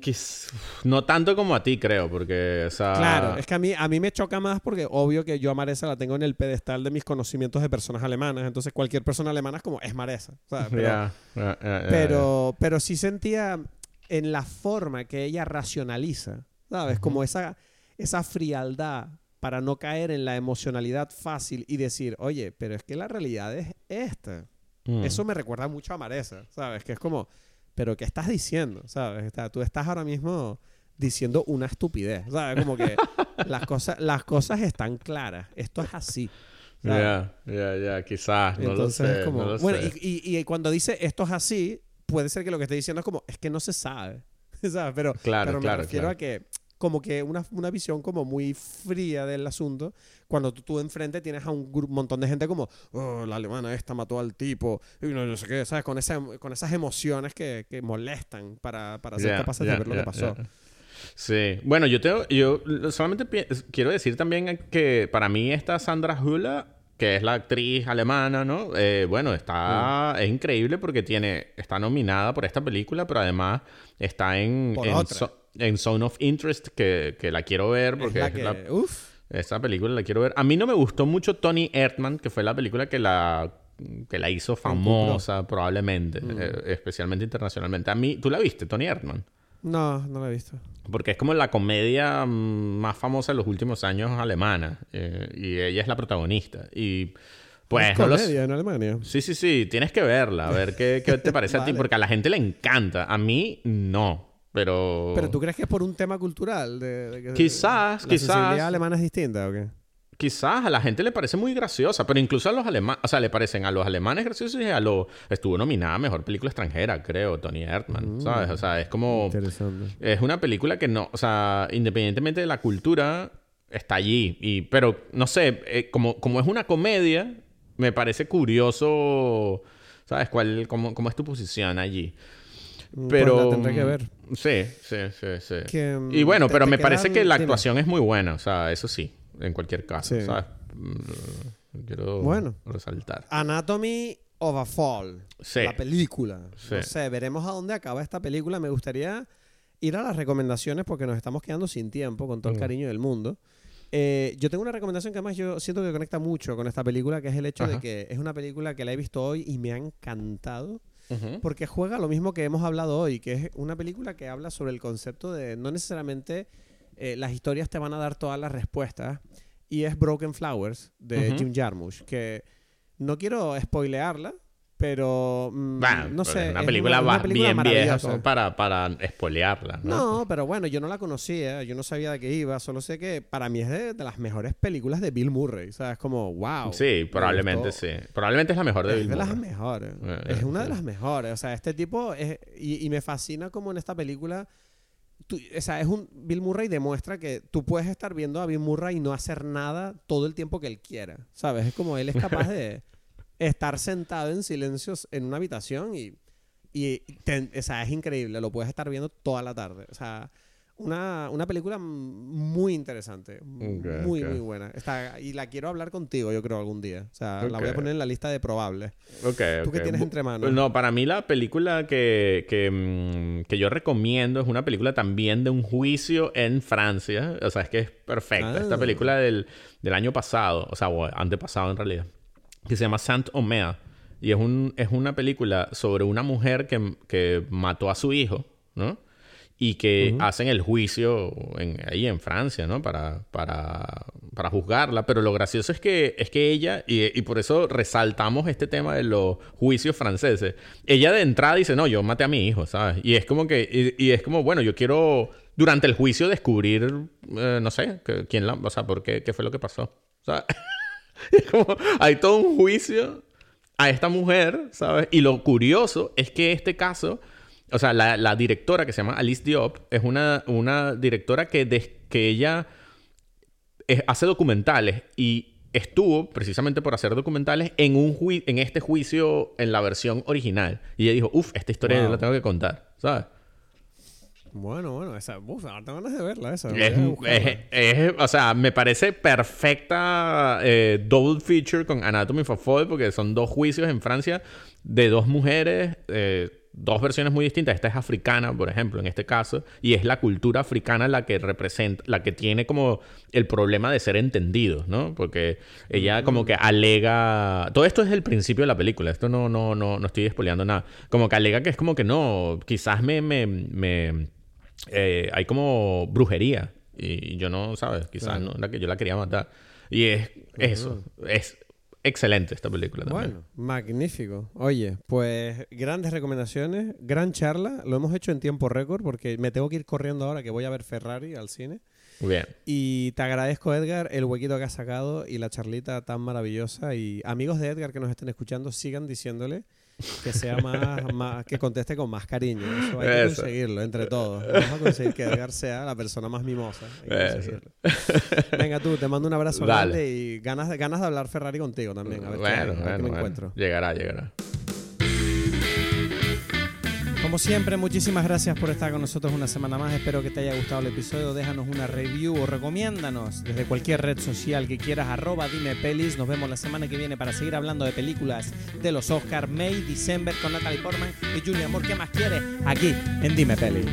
no tanto como a ti, creo, porque, o sea... Claro, es que a mí, a mí me choca más porque obvio que yo a Maresa la tengo en el pedestal de mis conocimientos de personas alemanas, entonces cualquier persona alemana es como, es Maresa, Pero, pero, pero sí sentía en la forma que ella racionaliza, ¿sabes? Como esa, esa frialdad para no caer en la emocionalidad fácil y decir, oye, pero es que la realidad es esta. Mm. Eso me recuerda mucho a Maresa, ¿sabes? Que es como pero ¿qué estás diciendo? ¿Sabes? tú estás ahora mismo diciendo una estupidez, ¿sabes? Como que las cosas, las cosas están claras. Esto es así. Ya, ya, ya, quizás, no lo sé. Como, bueno, Y, y, cuando dice esto es así, puede ser que lo que esté diciendo es como, es que no se sabe, ¿sabes? Pero, claro, pero me refiero a que como que una, una, visión como muy fría del asunto, cuando tú, tú enfrente tienes a un montón de gente como, oh, la alemana esta mató al tipo, y no, sé qué, ¿sabes? Con, esa, con esas emociones que, que molestan para, para ser capaces de ver lo que pasó. Sí, bueno, yo, te, yo solamente quiero decir también que para mí esta Sandra Hula que es la actriz alemana, ¿no? Eh, bueno, está... Mm. Es increíble porque tiene... Está nominada por esta película, pero además está en... Por en, otra. zo- en Zone of Interest, que, que la quiero ver porque Es la es que- la- uf. esa película la quiero ver. A mí no me gustó mucho Tony Erdman, que fue la película que la, que la hizo famosa probablemente, Mm. eh, especialmente internacionalmente. A mí, ¿tú la viste, Tony Erdman? No, no la he visto. Porque es como la comedia más famosa de los últimos años alemana. eh, y ella es la protagonista. Y pues es no lo sé. comedia en Alemania. Sí, sí, sí. Tienes que verla. A ver qué, qué te parece a ti. Vale. Porque a la gente le encanta. A mí, no. Pero... Pero tú crees que es por un tema cultural? De, de que- Quizás, la quizás. sensibilidad alemana es distinta o qué? Quizás a la gente le parece muy graciosa, pero incluso a los alemanes, o sea, le parecen a los alemanes graciosos y a los... Estuvo nominada a Mejor Película Extranjera, creo, Tony Erdman, ¿sabes? O sea, es como... Interesante. Es una película que no... O sea, independientemente de la cultura, está allí. Y, pero, no sé, eh, como, como es una comedia, me parece curioso, ¿sabes? ¿Cuál, cómo, cómo es tu posición allí? Pero... Pues la tendré que ver. Sí, sí, sí, sí. Que, mm, Y bueno, te- pero te me parece que la dime. actuación es muy buena, o sea, eso sí, en cualquier caso, Sí. ¿sabes? Mm, Quiero Bueno. resaltar. Anatomy of a Fall. Sí. La película. Sí. No sé, veremos a dónde acaba esta película. Me gustaría ir a las recomendaciones porque nos estamos quedando sin tiempo, con todo el Mm. cariño del mundo. Eh, yo tengo una recomendación que además yo siento que conecta mucho con esta película, que es el hecho de Ajá. que es una película que la he visto hoy y me ha encantado. Porque juega lo mismo que hemos hablado hoy, que es una película que habla sobre el concepto de no necesariamente eh, las historias te van a dar todas las respuestas. Y es Broken Flowers de. Jim Jarmusch, que no quiero spoilearla, pero mm, Bah, no pero sé. es una es película, una va- película bien vieja para, para espolearla, ¿no? No, pero bueno, yo no la conocía, yo no sabía de qué iba, solo sé que para mí es de, de las mejores películas de Bill Murray, o sea, es como, wow. Sí, me probablemente sí. Probablemente es la mejor de Es Bill de las Murray. mejores. Eh, es eh, una de las mejores. O sea, este tipo es, y, y me fascina como en esta película. tú- o sea, es un Bill Murray demuestra que tú puedes estar viendo a Bill Murray y no hacer nada todo el tiempo que él quiera. ¿Sabes? Es como él es capaz de estar sentado en silencio en una habitación y, y te- o sea, es increíble. Lo puedes estar viendo toda la tarde. O sea, una, una película muy interesante. Muy, muy buena. Está, y la quiero hablar contigo, yo creo, algún día. O sea, la voy a poner en la lista de probables. ¿Tú qué tienes entre manos? No, para mí la película que, que, mm, que yo recomiendo es una película también de un juicio en Francia. O sea, es que es perfecta. Ah. Esta película del, del año pasado, o sea, o antepasado en realidad, que se llama Saint Omer. Y es, un, es una película sobre una mujer que, que mató a su hijo, ¿no? Y que hacen el juicio en- ahí en Francia, ¿no? Para, para, para juzgarla. Pero lo gracioso es que, es que ella, y, y por eso resaltamos este tema de los juicios franceses, ella de entrada dice, no, yo maté a mi hijo, ¿sabes? Y es como que, y, y es como, bueno, yo quiero durante el juicio descubrir, eh, no sé, que- quién la, o sea, por qué, qué fue lo que pasó. como, hay todo un juicio a esta mujer, ¿sabes? Y lo curioso es que este caso, o sea, la, la directora que se llama Alice Diop es una, una directora que, des- que ella es- hace documentales y estuvo precisamente por hacer documentales en un en este juicio en la versión original. Y ella dijo uff esta historia yo la tengo que contar sabes Bueno, bueno, esa, uf, ahora tengo ganas de verla esa. es, es- es- o sea me parece perfecta eh, double feature con Anatomy of a Fall porque son dos juicios en Francia de dos mujeres eh, dos versiones muy distintas. Esta es africana por ejemplo en este caso y es la cultura africana la que representa la que tiene como el problema de ser entendido no porque ella como que alega todo esto es el principio de la película esto no no no no estoy despoleando nada. Como que alega que es como que no quizás me me, me eh, hay como brujería. Y yo no, ¿sabes? Quizás Claro. no yo la quería matar. Y es eso. Es excelente esta película también. Bueno, magnífico. Oye, pues grandes recomendaciones, gran charla. Lo hemos hecho en tiempo récord porque me tengo que ir corriendo ahora que voy a ver Ferrari al cine. Muy bien. Y te agradezco, Edgar, el huequito que has sacado y la charlita tan maravillosa. Y amigos de Edgar que nos estén escuchando, sigan diciéndole que sea más, más- que conteste con más cariño. Eso hay que conseguirlo entre todos. Vamos a conseguir que Edgar sea la persona más mimosa. Venga tú, te mando un abrazo Dale. grande y ganas de, ganas de hablar Ferrari contigo también. A ver, qué- bueno, a qué bueno, me bueno. encuentro. Llegará, llegará. Como siempre, muchísimas gracias por estar con nosotros una semana más. Espero que te haya gustado el episodio. Déjanos una review o recomiéndanos desde cualquier red social que quieras. Arroba dime pelis. Nos vemos la semana que viene para seguir hablando de películas de los Oscars. May, December con Natalie Portman y Julia Moore. ¿Qué más quieres? Aquí en Dime Pelis.